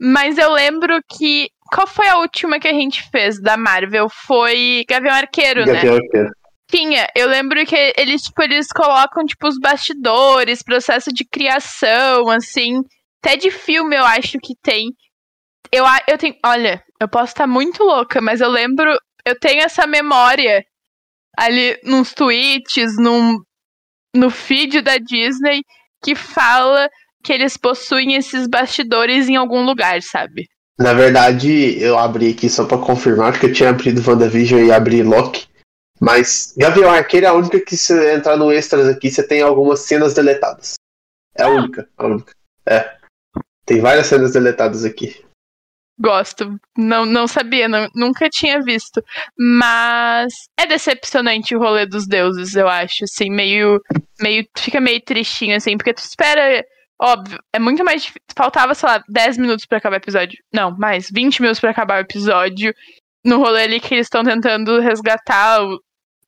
mas eu lembro que. Qual foi a última que a gente fez da Marvel? Foi Gavião Arqueiro, né? Gabriel Arqueiro. Tinha. Eu lembro que eles, tipo, eles colocam, tipo, os bastidores, processo de criação, assim. Até de filme eu acho que tem. Eu, eu tenho. Olha, eu posso estar muito louca, mas eu lembro. Eu tenho essa memória ali nos tweets, num, no feed da Disney, que fala que eles possuem esses bastidores em algum lugar, sabe? Na verdade, eu abri aqui só pra confirmar, porque eu tinha abrido WandaVision e abri Loki. Mas Gavião Arqueiro é a única que se entrar no extras aqui, você tem algumas cenas deletadas. É a Ah. única, a única. É. Tem várias cenas deletadas aqui. Gosto. Não, não sabia, não, nunca tinha visto. Mas é decepcionante o rolê dos deuses, eu acho. Assim, meio. Meio fica meio tristinho, assim, porque tu espera. Óbvio, é muito mais difícil. Faltava, sei lá, 10 minutos pra acabar o episódio. Não, mais, 20 minutos pra acabar o episódio. No rolê ali que eles estão tentando resgatar o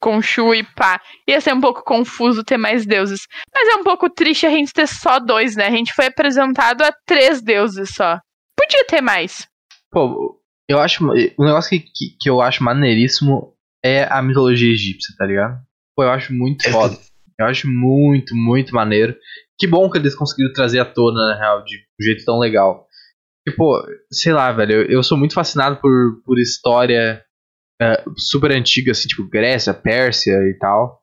Khonshu e pá. Ia ser um pouco confuso ter mais deuses. Mas é um pouco triste a gente ter só dois, né? A gente foi apresentado a três deuses só. Podia ter mais. Pô, eu acho. O negócio que, que, que eu acho maneiríssimo é a mitologia egípcia, tá ligado? Pô, eu acho muito foda. Eu acho muito, muito maneiro. Que bom que eles conseguiram trazer à tona, na real, de um jeito tão legal. Tipo, sei lá, velho, eu, eu sou muito fascinado por, por história é, super antiga, assim, tipo Grécia, Pérsia e tal.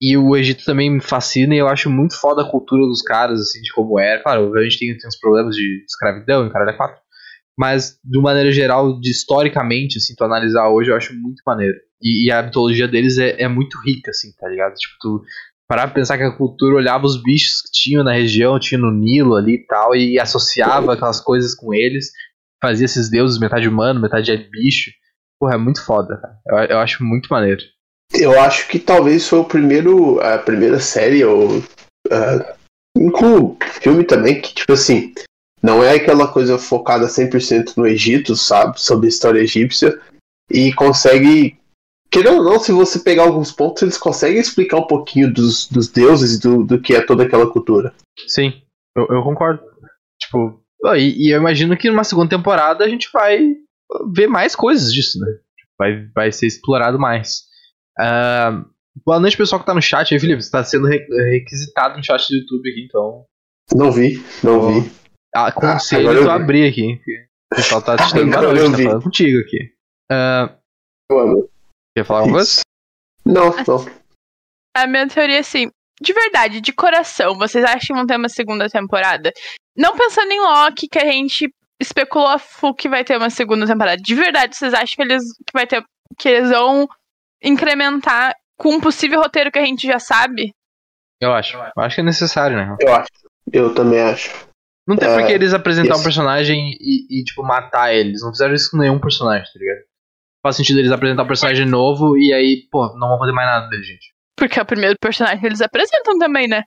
E o Egito também me fascina e eu acho muito foda a cultura dos caras, assim, de como era. Claro, a gente tem, tem uns problemas de escravidão em Caralho é 4. Mas, de maneira geral, de historicamente, assim, tu analisar hoje, eu acho muito maneiro. E, e a mitologia deles é, é muito rica, assim, tá ligado? Tipo, tu parar pra pensar que a cultura olhava os bichos que tinham na região, tinha no Nilo ali e tal, e associava aquelas coisas com eles, fazia esses deuses metade humano, metade é bicho. Porra, é muito foda, cara. Eu, eu acho muito maneiro. Eu acho que talvez foi o primeiro, a primeira série, ou uh, filme também, que tipo assim, não é aquela coisa focada 100% no Egito, sabe, sobre a história egípcia, e consegue, querendo ou não, se você pegar alguns pontos, eles conseguem explicar um pouquinho dos, dos deuses e do, do que é toda aquela cultura. Sim, eu, eu concordo. Tipo, e, e eu imagino que numa segunda temporada a gente vai ver mais coisas disso, né? Vai, vai ser explorado mais. Ah, boa noite, pessoal que tá no chat aí, Felipe. Você tá sendo re- requisitado no chat do YouTube aqui, então. Não vi, não vi. Ah, aconselho agora eu vi. abrir aqui. O pessoal tá te dando boa noite, tá falando contigo aqui. Ah, Mano, quer falar alguma coisa? Não, não. A minha teoria é assim, de verdade, de coração, vocês acham que vão ter uma segunda temporada? Não pensando em Loki, que a gente especulou a full que vai ter uma segunda temporada. De verdade, vocês acham que eles que vai ter que eles vão incrementar com um possível roteiro que a gente já sabe? Eu acho. Eu acho que é necessário, né? Eu acho. Eu também acho. Não tem É, por que eles apresentar um isso. personagem e, e, tipo, matar eles. Não fizeram isso com nenhum personagem, tá ligado? Faz sentido eles apresentar um personagem novo e aí, pô, não vão fazer mais nada dele, gente. Porque é o primeiro personagem que eles apresentam também, né?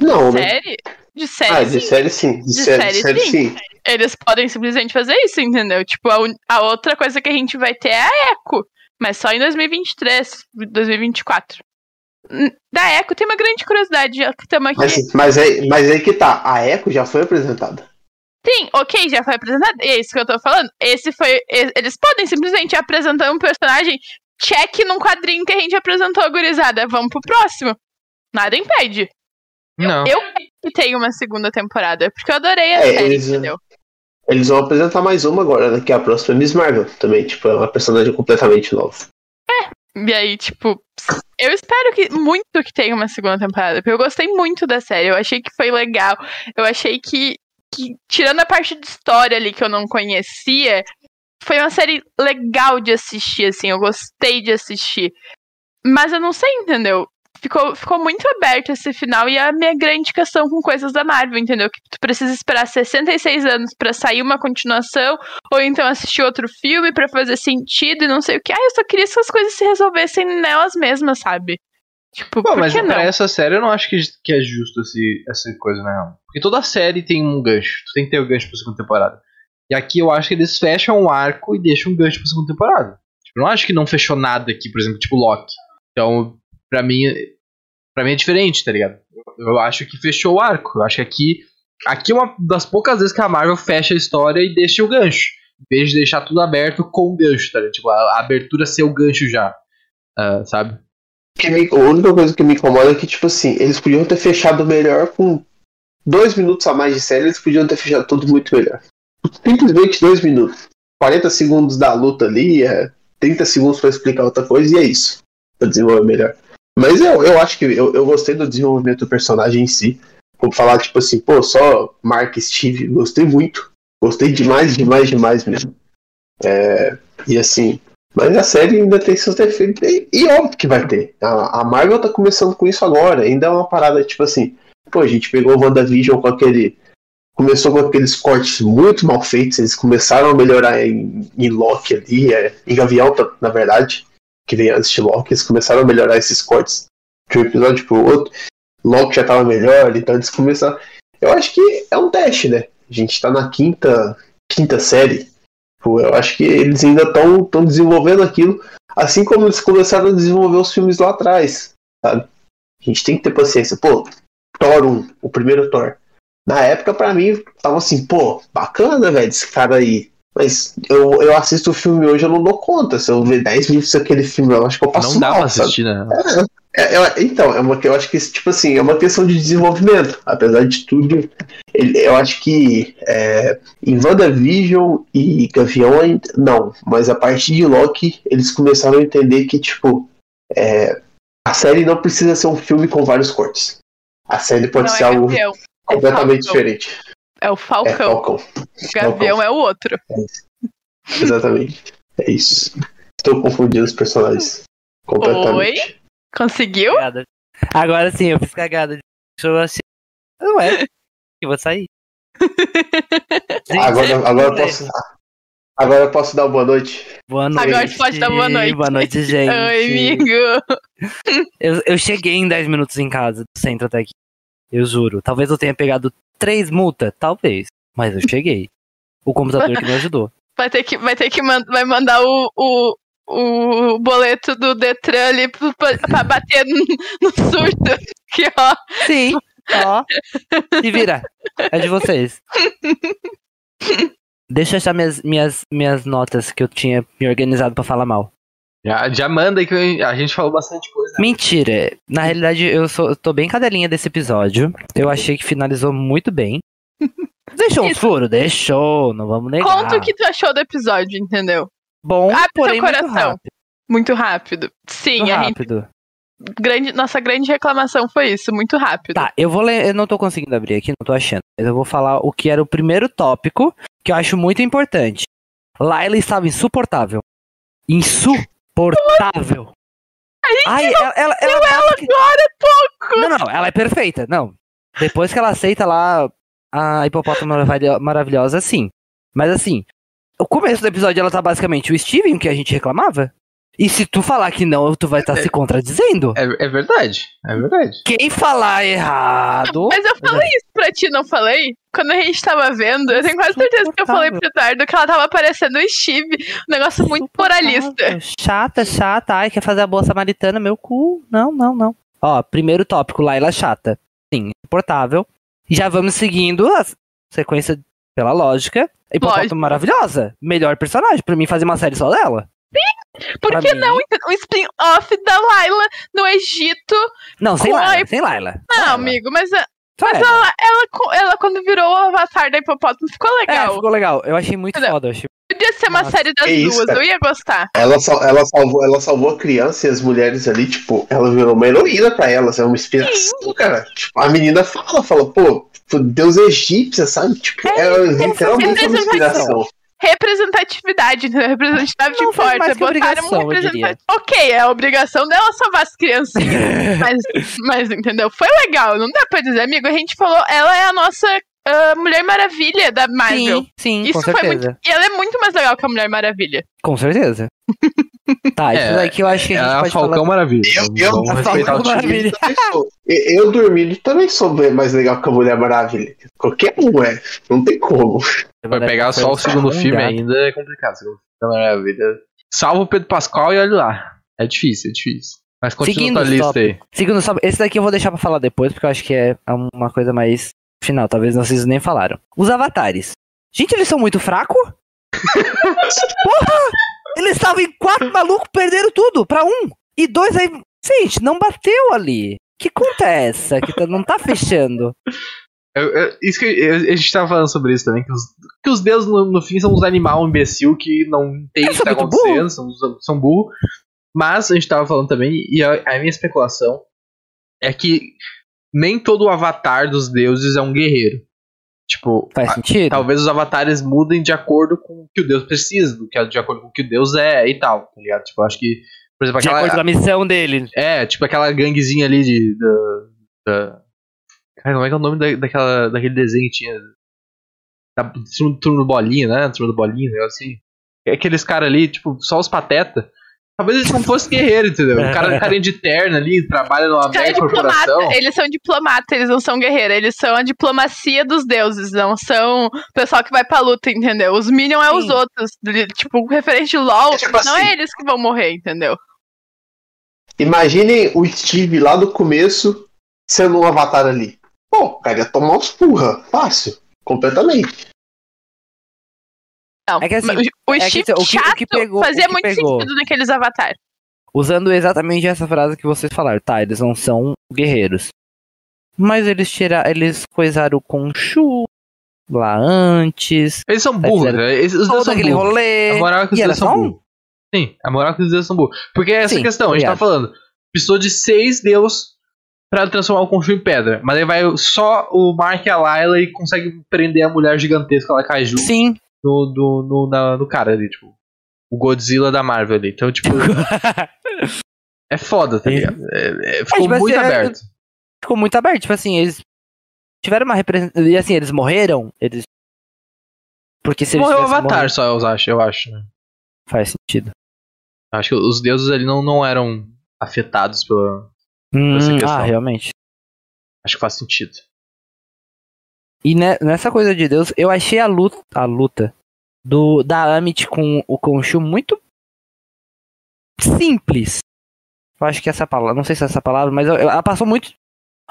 Não, né? Série? De série, Ah, de sim. série sim. De, De série, série, série sim. sim. Eles podem simplesmente fazer isso, entendeu? Tipo, a, un- a outra coisa que a gente vai ter é a Echo. Mas só em 2023, 2024. Hum, Da Echo tem uma grande curiosidade, já que estamos aqui. Mas, mas, aí, mas aí que tá, a Echo já foi apresentada. Sim, ok, já foi apresentado. E é isso que eu tô falando. Esse foi. Eles podem simplesmente apresentar um personagem. Check num quadrinho que a gente apresentou, gurizada. Vamos pro próximo. Nada impede. Não. Eu quero que tenha uma segunda temporada. Porque eu adorei a É, série, eles- entendeu? Eles vão apresentar mais uma agora, né? Que é a próxima Miss Marvel também, tipo, é uma personagem completamente nova. E aí, tipo, eu espero que muito que tenha uma segunda temporada, porque eu gostei muito da série, eu achei que foi legal, eu achei que, que tirando a parte de história ali que eu não conhecia, foi uma série legal de assistir, assim, eu gostei de assistir. Mas eu não sei, entendeu? Ficou, ficou muito aberto esse final e a minha grande questão com coisas da Marvel, entendeu? Que tu precisa esperar 66 anos para sair uma continuação, ou então assistir outro filme para fazer sentido e não sei o que. Ah, eu só queria que essas coisas se resolvessem nelas mesmas, sabe? Tipo, Pô, mas pra essa série eu não acho que, que é justo esse, essa coisa, né? Porque toda série tem um gancho. Tu tem que ter o gancho pra segunda temporada. E aqui eu acho que eles fecham o arco e deixam um gancho pra segunda temporada. Tipo, eu não acho que não fechou nada aqui, por exemplo, tipo Loki. Então, pra mim, pra mim é diferente, tá ligado? Eu, eu acho que fechou o arco. Eu acho que aqui, aqui é uma das poucas vezes que a Marvel fecha a história e deixa o gancho. Em vez de deixar tudo aberto com o gancho, tá ligado? Tipo, a, a abertura ser o gancho já. ah, sabe? Que me- a única coisa que me incomoda é que, tipo assim, eles podiam ter fechado melhor com dois minutos a mais de série, eles podiam ter fechado tudo muito melhor. Simplesmente dois minutos. 40 segundos da luta ali, é 30 segundos pra explicar outra coisa, e é isso. Pra desenvolver melhor. Mas eu, eu acho que eu, eu gostei do desenvolvimento do personagem em si. Vou falar, tipo assim, pô, só Mark Steve, gostei muito. Gostei demais, demais, demais mesmo. É, e assim, mas a série ainda tem seus defeitos. E, e óbvio que vai ter. A, a Marvel tá começando com isso agora. Ainda é uma parada tipo assim. Pô, a gente pegou o WandaVision com aquele. Começou com aqueles cortes muito mal feitos. Eles começaram a melhorar em, em Loki ali. É, em Gavião, tá- na verdade. Que vem antes de Loki. Eles começaram a melhorar esses cortes de um episódio pro outro. Loki já tava melhor, então eles começaram. Eu acho que é um teste, né? A gente tá na quinta, quinta série. Pô, eu acho que eles ainda estão tão desenvolvendo aquilo, assim como eles começaram a desenvolver os filmes lá atrás, sabe? A gente tem que ter paciência. Pô, Thor 1, o primeiro Thor. Na época, pra mim, tava assim, pô, bacana, velho, esse cara aí. Mas eu, eu assisto o filme hoje, eu não dou conta. Se eu ver 10 minutos daquele filme, eu acho que eu passo não dá mal, pra sabe? assistir, né? É, é, então, é uma, eu acho que tipo assim, é uma questão de desenvolvimento. Apesar de tudo, ele- eu acho que é, em WandaVision e Gavião não, mas a partir de Loki eles começaram a entender que tipo é, a série não precisa ser um filme com vários cortes. A série pode Não ser é algo Gavião, é completamente Falcão. diferente. É o É Falcão. Falcão. Gavião é o outro. Exatamente. É isso. Estou confundindo os personagens completamente. Conseguiu? Cagada. Agora sim, eu fiz cagada. Deixa eu assim. Não é. Eu vou sair. Gente, Agora, agora eu né? posso. Agora eu posso dar boa noite. Boa noite. Agora você pode dar boa noite. Boa noite, gente. Oi, amigo. Eu, eu cheguei em 10 minutos em casa do centro até aqui. Eu juro. Talvez eu tenha pegado três multas, talvez. Mas eu cheguei. O computador que me ajudou. Vai ter que, vai ter que man- vai mandar o, o, o boleto do Detran ali pra, pra bater no, no surto. Que ó. Sim. Ó. Se vira. É de vocês. Deixa eu achar minhas, minhas, minhas notas que eu tinha me organizado pra falar mal. Já, já manda aí que a gente falou bastante coisa. né? Mentira. Na realidade, eu, sou, eu tô bem cadelinha desse episódio. Eu achei que finalizou muito bem. Deixou um furo? Deixou. Não vamos negar. Conta o que tu achou do episódio, entendeu? Bom, Abre porém muito coração. rápido. Muito rápido. Sim, Muito a gente, rápido. grande, nossa grande reclamação foi isso, muito rápido. Tá, eu vou ler. Eu não tô conseguindo abrir aqui, não tô achando. Mas eu vou falar o que era o primeiro tópico, que eu acho muito importante. Laila estava insuportável. Insuportável. Ai, ela, ela, ela, bate que- Agora é pouco! Não, não, ela é perfeita. Não. Depois que ela aceita lá a hipopótamo maravilho- maravilhosa, sim. Mas assim, o começo do episódio ela tá basicamente o Steven, que a gente reclamava. E se tu falar que não, tu vai estar se contradizendo. É, é verdade, é verdade. Quem falar errado. Mas eu falei isso pra ti, não falei? Quando a gente tava vendo, eu tenho quase certeza que eu falei pro Eduardo que ela tava parecendo o Steve. Um negócio muito moralista. Chata, chata. Ai, quer fazer a boa samaritana, meu cu. Não, não, não. Ó, primeiro tópico, Laila chata. Sim, insuportável. Já vamos seguindo a sequência pela lógica. Hipopótamo maravilhosa. Melhor personagem. Pra mim, fazer uma série só dela. Por Pra que mim- não um spin-off da Laila no Egito? Não, sem a Laila. hip- Sem Laila. Não, Laila. amigo, mas a- ela, ela, ela, quando virou o avatar da hipopótamo, ficou É, legal. ficou legal. Eu achei muito Entendeu? foda. Eu achei... Podia ser uma Nossa, série das duas, eu ia gostar. Ela, sal- ela, salvou, ela salvou a criança e as mulheres ali, tipo, ela virou uma heroína pra elas, é uma inspiração, cara. Tipo, a menina fala, fala, pô, tipo, Deus egípcia, sabe? Tipo, É, ela literalmente é uma inspiração. Representatividade, né? representatividade Não, importa. mais que Botaram obrigação, um representante. Ok, é a obrigação dela salvar as criancinhas. mas, mas, entendeu? Foi legal, não dá pra dizer, amigo. A gente falou, ela é a nossa ah, Mulher Maravilha da Marvel. Sim, sim, Isso com foi certeza. muito. E ela é muito mais legal que a Mulher Maravilha. Com certeza. tá, isso É, daqui eu acho que a É gente a pode Falcão falar. Maravilha. Eu- eu- A Falcão. Maravilha. Sou. Eu, dormindo também sou bem mais legal que a Mulher Maravilha. Qualquer um é, não tem como. Vai pegar só o segundo filme ainda é complicado. É Maravilha. Salva o Pedro Pascal e olha lá. É difícil, é difícil. Mas continua Seguindo os lista top. aí. Segundo, só- esse daqui eu vou deixar pra falar depois, porque eu acho que é uma coisa mais final. Talvez vocês nem falaram. Os avatares. Gente, eles são muito fracos? Porra! Eles estavam em quatro malucos, perderam tudo pra um. E dois aí. Gente, não bateu ali. Que conta é essa? Que tá- não tá fechando. Eu- eu- isso que eu- a gente tava falando sobre isso também, que os, que os deuses no, no fim são uns animal imbecil que não entendem o que tá acontecendo, são, são, são burros. Mas a gente tava falando também, e a, a minha especulação é que nem todo avatar dos deuses é um guerreiro. Tipo, Faz sentido? talvez os avatares mudem de acordo com o que o deus precisa, do que de acordo com o que o deus é e tal, tá ligado? Tipo, acho que, por exemplo, De aquela, acordo com a missão dele. é, tipo aquela ganguezinha ali de. Da, da... Cara, como é que é o nome da, daquela, daquele desenho que tinha? Da, turma do Bolinha, né? Turma do Bolinha, negócio assim. É Aqueles caras ali, tipo, só os pateta. Talvez eles não fossem guerreiros, entendeu? O cara, carinha de terno ali, trabalha numa mega é corporação. eles são diplomatas, eles não são guerreiros, eles são a diplomacia dos deuses, não são o pessoal que vai pra luta, entendeu? Os Minions é os Sim. outros, tipo, referente de LOL, É tipo não assim. é eles que vão morrer, entendeu? Imaginem o Steve lá do começo sendo um avatar ali. Pô, o cara ia tomar uns porra. Fácil. Completamente. Não, É que assim, o é que Steve assim, o que- o chato que pegou- fazia o que muito pegou. sentido naqueles avatares. Usando exatamente essa frase que vocês falaram. Tá, eles não são guerreiros. Mas eles tiraram. Eles coisaram o Khonshu lá antes. Eles são burros, né? Eles- Os deuses Todo são aquele burros. rolê. A moral é que os E deuses são só burros. Sim, a moral é que os deuses são burros. Porque é essa Sim, questão, a gente tá obrigado. falando. Precisou de seis deus pra transformar o Khonshu em pedra. Mas aí vai só o Mark e a Layla e consegue prender a mulher gigantesca lá, Kaiju, Sim. No, no, no, na- no cara ali, tipo. O Godzilla da Marvel ali. Então, tipo, é foda, tá ligado? É- é- ficou tipo assim, muito é- aberto. Ficou muito aberto. Tipo assim, eles tiveram uma representação. E assim, eles morreram. Eles. Porque se eles Morreu o Avatar morrido- só, eu acho, eu acho, né? Faz sentido. Acho que os deuses ali não, não eram afetados pela. Hum, ah, realmente. Acho que faz sentido. E ne- nessa coisa de Deus, eu achei a luta, a luta do da Amit com o Khonshu muito simples. Eu acho que essa palavra, não sei se é essa palavra, mas ela passou muito,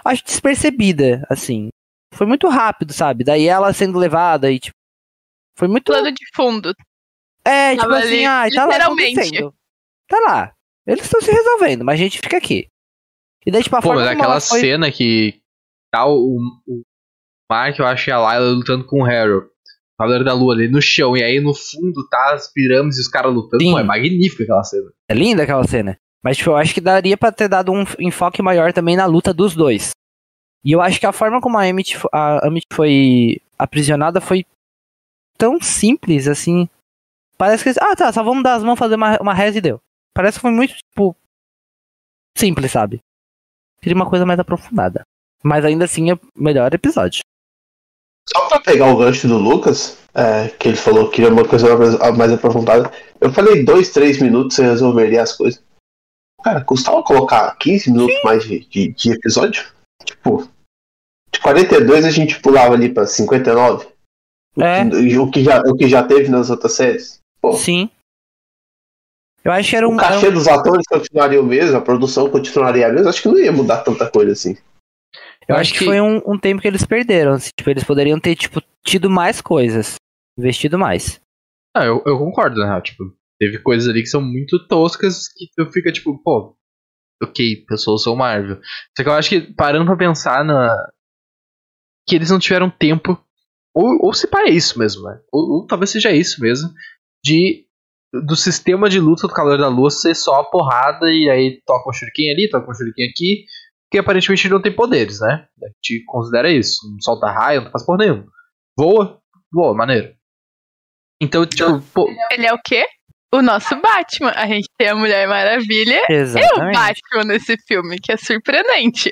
acho despercebida, assim. Foi muito rápido, sabe? Daí ela sendo levada e tipo, foi muito Plano de fundo. é, tipo Tava assim, ali, ai, tá lá literalmente. acontecendo. Tá lá. Eles estão se resolvendo, mas a gente fica aqui. E daí tipo a Pô, forma mas aquela ela foi- cena que tá o, o Mark, eu acho, e a Layla lutando com o Harold. Cavaleiro da Lua ali no chão, e aí no fundo tá as pirâmides e os caras lutando. Sim. Pô, é magnífica aquela cena. É linda aquela cena. Mas tipo, eu acho que daria pra ter dado um enfoque maior também na luta dos dois. E eu acho que a forma como a Amit, a Amit foi aprisionada foi tão simples assim. Parece que. Ah, tá, só vamos dar as mãos, fazer uma, uma reza e deu. Parece que foi muito, tipo. Simples, sabe? Queria uma coisa mais aprofundada. Mas ainda assim é o melhor episódio. Só pra pegar o gancho do Lucas, é, que ele falou que queria uma coisa mais, mais aprofundada. Eu falei dois, três minutos você resolveria as coisas. Cara, custava colocar 15 minutos mais de, de, de episódio? Tipo, de 42 a gente pulava ali pra 59. É. O, o que já, o que já teve nas outras séries. Pô, Sim. Eu acho que era um. o era um- cachê dos atores continuaria o mesmo, a produção continuaria a mesma. Acho que não ia mudar tanta coisa assim. Eu acho que, foi um, um tempo que eles perderam. assim, Tipo, eles poderiam ter, tipo, tido mais coisas. Investido mais. Ah, eu, eu concordo, na real. Tipo, teve coisas ali que são muito toscas que tu fica tipo, pô, ok, pessoas são Marvel. Só que eu acho que parando pra pensar na, que eles não tiveram tempo, ou, ou se pá é isso mesmo, né? Ou, ou talvez seja isso mesmo, de do sistema de luta do Cavaleiro da Lua ser só a porrada e aí toca um shuriken ali, toca um shuriken aqui, que aparentemente não tem poderes, né? A gente considera isso. Não solta raio, não faz por nenhum. Voa, voa, maneiro. Então, tipo, pô, Ele é o quê? O nosso Batman. A gente tem a Mulher Maravilha e o Exatamente. Batman nesse filme, que é surpreendente.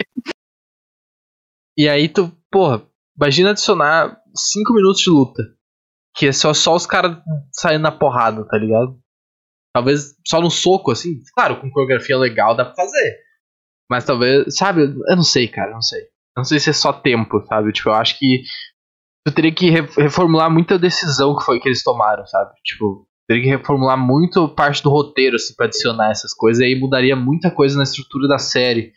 E aí tu, porra, imagina adicionar 5 minutos de luta. Que é só, só os caras saindo na porrada, tá ligado? Talvez só no soco, assim. Claro, com coreografia legal dá pra fazer. Mas talvez, sabe, eu não sei, cara, eu não sei. Eu não sei se é só tempo, sabe? Tipo, eu acho que tu teria que re- reformular muita decisão que foi que eles tomaram, sabe? Tipo, teria que reformular muito parte do roteiro, assim, pra adicionar essas coisas. E aí mudaria muita coisa na estrutura da série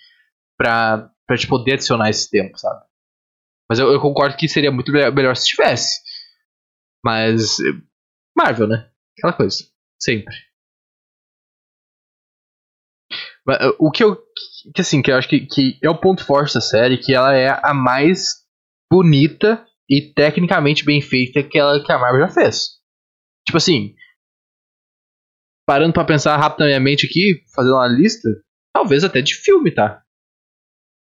pra, pra te poder adicionar esse tempo, sabe? Mas eu, eu concordo que seria muito me- melhor se tivesse. Mas. Marvel, né? Aquela coisa. Sempre. Eh, O que eu. Que assim, que eu acho que, que é o ponto forte da série, que ela é a mais bonita e tecnicamente bem feita que, ela, que a Marvel já fez. Tipo assim. Parando pra pensar rápido na minha mente aqui, fazendo uma lista, talvez até de filme, tá?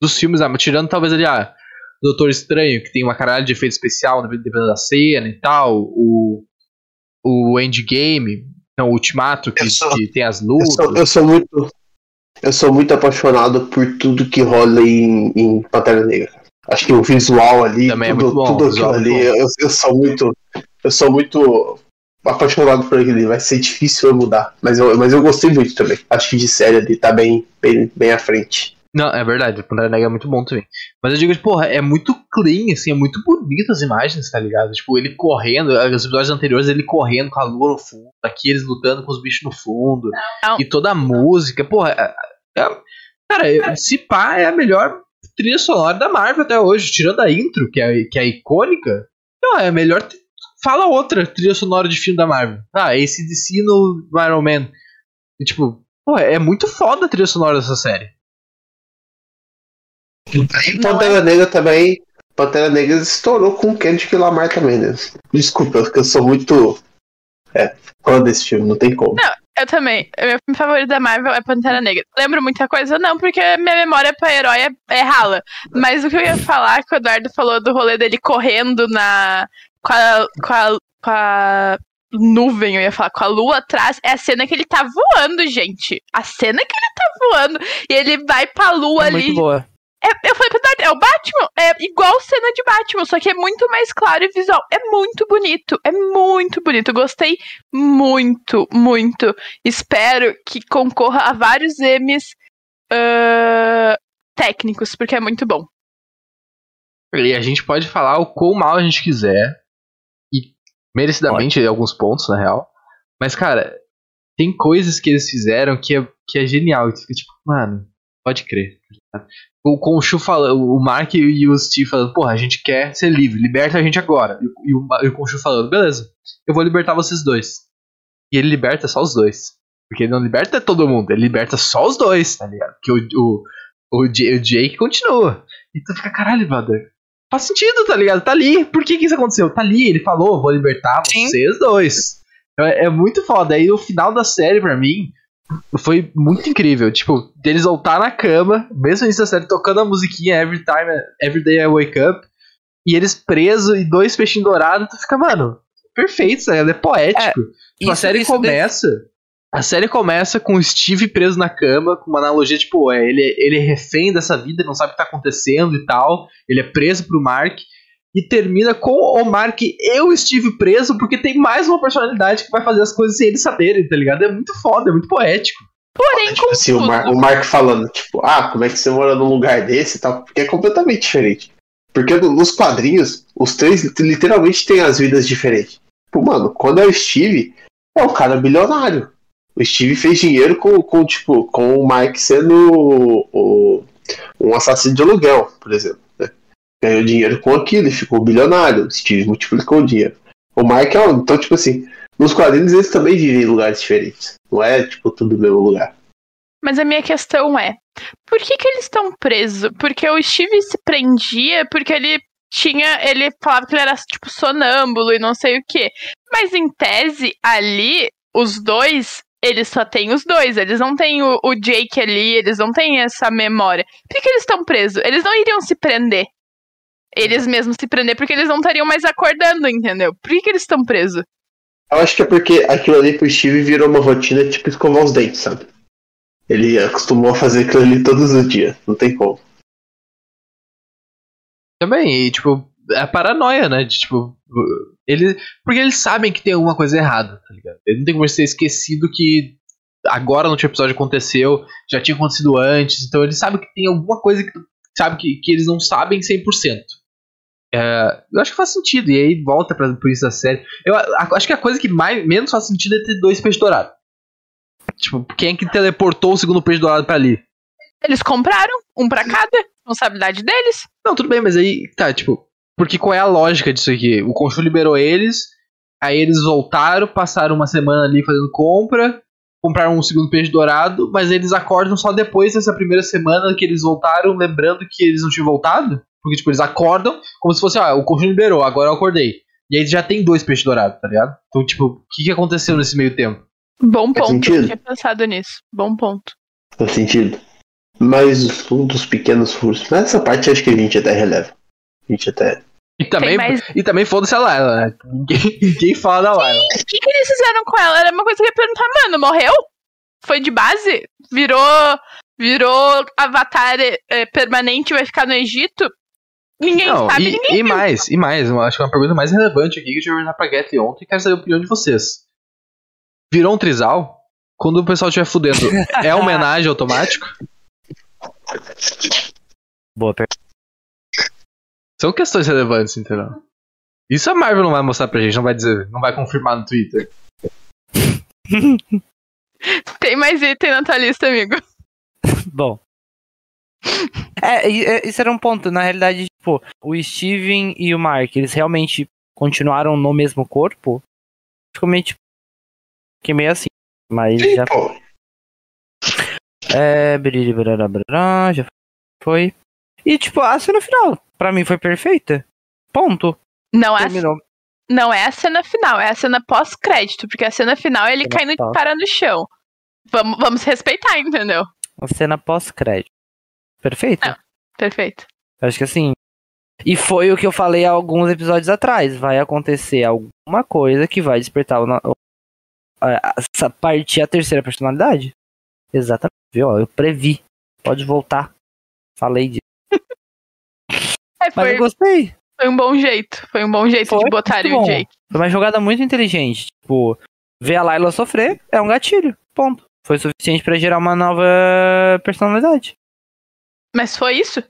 Dos filmes, ah, tirando talvez ali, ah, Doutor Estranho, que tem uma caralho de efeito especial dependendo da cena e tal, o, o Endgame, não, o Ultimato, que, Eu sou- que tem as Eu lutas. sou, eu sou muito. Eu sou muito apaixonado por tudo que rola em, em Pantera Negra. Acho que o visual ali, Também é tudo, muito bom, tudo aquilo é ali, eu, eu sou muito. Eu sou muito apaixonado por aquilo ali. Vai ser difícil eu mudar. Mas eu, mas eu gostei muito também. Acho que de série ali tá bem, bem, bem à frente. Não, é verdade, o Pantera Negra é muito bom também. Mas eu digo, porra, é muito clean, assim, é muito bonito as imagens, tá ligado? Tipo, ele correndo, os episódios anteriores ele correndo com a lua no fundo, aqui eles lutando com os bichos no fundo, Não. e toda a música, porra, é- é- cara, se pá é a melhor trilha sonora da Marvel até hoje, tirando a intro, que é, que é icônica, não, é a melhor. Fala outra trilha sonora de filme da Marvel. Ah, ACDC no Iron Man. E, tipo, porra, é muito foda a trilha sonora dessa série. E Pantera Negra também. Pantera Negra estourou com o Kendrick Lamar também, né? Desculpa, porque eu sou muito. É, fã desse filme, não tem como. Eu também. O meu filme favorito da Marvel é Pantera Negra. Lembro muita coisa? Não, porque minha memória pra herói é, é rala. Mas o que eu ia falar, que o Eduardo falou do rolê dele correndo na. com a. com a, com a nuvem, eu ia falar, com a lua atrás, é a cena que ele tá voando, gente. A cena que ele tá voando. E ele vai pra lua É ali. muito boa. É, eu falei pro Eduardo, é o Batman? É igual cena de Batman, só que é muito mais claro e visual. É muito bonito, é muito bonito. Gostei muito, muito. Espero que concorra a vários M's ah, técnicos, porque é muito bom. E a gente pode falar o quão mal a gente quiser. E merecidamente em alguns pontos, na real. Mas, cara, tem coisas que eles fizeram que é, que é genial. E tu fica tipo, mano, pode crer. O, com o Shu falando, o Mark e o Steve falando, porra, a gente quer ser livre, liberta a gente agora. E, e o, e o Khonshu falando, beleza, eu vou libertar vocês dois. E ele liberta só os dois. Porque ele não liberta todo mundo, ele liberta só os dois, tá ligado? Porque o, o, o, o Jake continua. E tu fica, caralho, brother. Faz sentido, tá ligado? Tá ali. Por que que isso aconteceu? Tá ali, ele falou, vou libertar Sim. vocês dois. Então, É, é muito foda. Aí o final da série, pra mim, foi muito incrível. Tipo, deles voltar na cama, mesmo início da série, tocando a musiquinha Every Time, Every Day I Wake Up, e eles presos e dois peixinhos dourados, tu fica, mano, perfeito, ligado? É poético. Tipo, a série começa. A série começa com o Steve preso na cama, com uma analogia, tipo, é, ele, ele é refém dessa vida, não sabe o que tá acontecendo e tal. Ele é preso pro Mark. E termina com o Mark e o Steve preso, porque tem mais uma personalidade que vai fazer as coisas sem eles saberem, tá ligado? É muito foda, é muito poético. Porém, Tipo assim, o, Mar- o Mark falando, tipo, ah, como é que você mora num lugar desse e tal? Porque é completamente diferente. Porque no- nos quadrinhos, os três literalmente têm as vidas diferentes. Tipo, mano, quando é o Steve, é um cara bilionário. O Steve fez dinheiro com, com tipo, com o Mark sendo o- o- um assassino de aluguel, por exemplo. Ganhou dinheiro com aquilo e ficou bilionário. Steve multiplicou o dinheiro. O um. Então, tipo assim, nos quadrinhos eles também vivem em lugares diferentes. Não é, tipo, tudo no mesmo lugar. Mas a minha questão é: por que, que eles estão presos? Porque o Steve se prendia porque ele tinha. Ele falava que ele era, tipo, sonâmbulo e não sei o quê. Mas em tese, ali, os dois. Eles só têm os dois, eles não têm o, o Jake ali, eles não têm essa memória. Por que, que eles estão presos? Eles não iriam se prender. Eles mesmos se prender porque eles não estariam mais acordando, entendeu? Por que, que eles estão presos? Eu acho que é porque aquilo ali pro Steve virou uma rotina tipo escovar os dentes, sabe? Ele acostumou a fazer aquilo ali todos os dias, não tem como. Também, e, tipo, é a paranoia, né? De, tipo, ele, porque eles sabem que tem alguma coisa errada, tá ligado? Ele não tem como ser esquecido que agora no último episódio aconteceu, já tinha acontecido antes, então ele sabe que tem alguma coisa que sabe que, que eles não sabem 100%. É, eu acho que faz sentido, e aí volta pra, por isso a série. Eu a- acho que a coisa que mais, menos faz sentido é ter dois peixes dourados. Tipo, quem é que teleportou o segundo peixe dourado pra ali? Eles compraram, um pra cada, responsabilidade deles. Não, tudo bem, mas aí, tá, tipo, porque qual é a lógica disso aqui? O Conchu liberou eles, aí eles voltaram, passaram uma semana ali fazendo compra, compraram um segundo peixe dourado, mas eles acordam só depois dessa primeira semana que eles voltaram, lembrando que eles não tinham voltado? Porque, tipo, eles acordam como se fosse, ah, o Conchu liberou, agora eu acordei. E aí já tem dois peixes dourados, tá ligado? Então, tipo, o que, que aconteceu nesse meio tempo? Bom ponto, sentido. eu tinha pensado nisso. Bom ponto. Faz sentido. Mas um dos pequenos furos. Nessa parte acho que a gente até releva. A gente até. E também, mais- e também foda-se a Layla, né? Ninguém, ninguém fala da Layla. O que, que eles fizeram com ela? Era uma coisa que eu ia perguntar, mano, morreu? Foi de base? Virou. Virou avatar é, permanente e vai ficar no Egito? Ninguém Não, sabe, e, ninguém e mais, e mais, eu acho que é uma pergunta mais relevante aqui que eu perguntar pra Get ontem e quero saber a opinião de vocês. Virou um trisal? Quando o pessoal estiver fudendo, é homenagem automático? Boa pergunta. São questões relevantes, entendeu? Isso a Marvel não vai mostrar pra gente, não vai dizer, não vai confirmar no Twitter. Tem mais item na tua lista, amigo. Bom. É, é, isso era um ponto. Na realidade, tipo, o Steven e o Mark, eles realmente continuaram no mesmo corpo? Ficou meio tipo. Fiquei meio assim. Mas já Pô, É. biriri, barará, barará, já foi. E, tipo, a cena final, pra mim, foi perfeita. Ponto. Não é, Terminou. não é a cena final, é a cena pós-crédito, porque a cena final ele Cena cai no, para no chão. Vamos, vamos respeitar, entendeu? A cena pós-crédito. Perfeito. Não. Perfeito. Acho que assim. E foi o que eu falei há alguns episódios atrás. Vai acontecer alguma coisa que vai despertar o. o- a- partir a terceira personalidade. Exatamente. Viu? Eu previ. Pode voltar. Falei disso. É, Mas foi, eu gostei. foi um bom jeito. Foi um bom jeito Foi de botarem muito o. Jake. Foi uma jogada muito inteligente. Tipo, ver a Layla sofrer é um gatilho. Ponto. Foi suficiente pra gerar uma nova personalidade. Mas foi isso?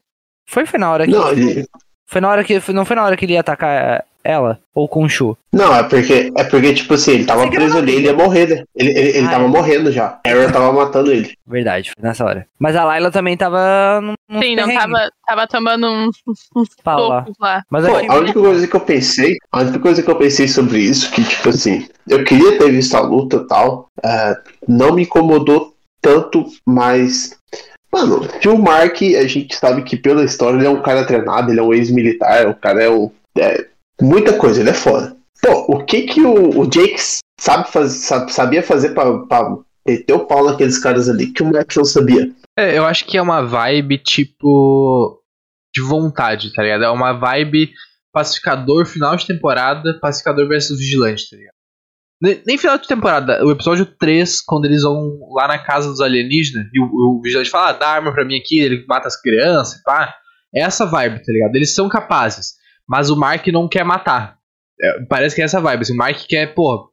Foi, foi na hora que. não, ele- Foi na hora que. foi- Não foi na hora que ele ia atacar ela? Ou com o Shu? não, é porque, é porque, tipo assim, ele tava preso ali, ele ia morrer, né? Ele, ele, ele tava é. morrendo já. A Arrow tava matando ele. Verdade, foi nessa hora. Mas a Layla também tava. Num, num Sim, não tava, tava tomando uns, uns pau lá. Mas Pô, aí, a única coisa que eu pensei, a única coisa que eu pensei sobre isso, que tipo assim, eu queria ter visto a luta e tal, é, não me incomodou tanto, mas. Mano, que o Mark, a gente sabe que pela história ele é um cara treinado, ele é um ex-militar, o cara é um. É, muita coisa, ele é foda. Pô, o que que o, o Jake sabe faz, sabe- sabia fazer pra, pra meter o pau naqueles caras ali que o Mark não sabia? É, eu acho que é uma vibe tipo. de vontade, tá ligado? É uma vibe pacificador final de temporada, pacificador versus vigilante, tá ligado? Ne- Nem final de temporada, o episódio 3, quando eles vão lá na casa dos alienígenas e o, o vigilante fala, ah, dá arma pra mim aqui, ele mata as crianças e pá. É essa vibe, tá ligado? Eles são capazes, mas o Mark não quer matar. É, parece que é essa vibe, assim, o Mark quer, pô.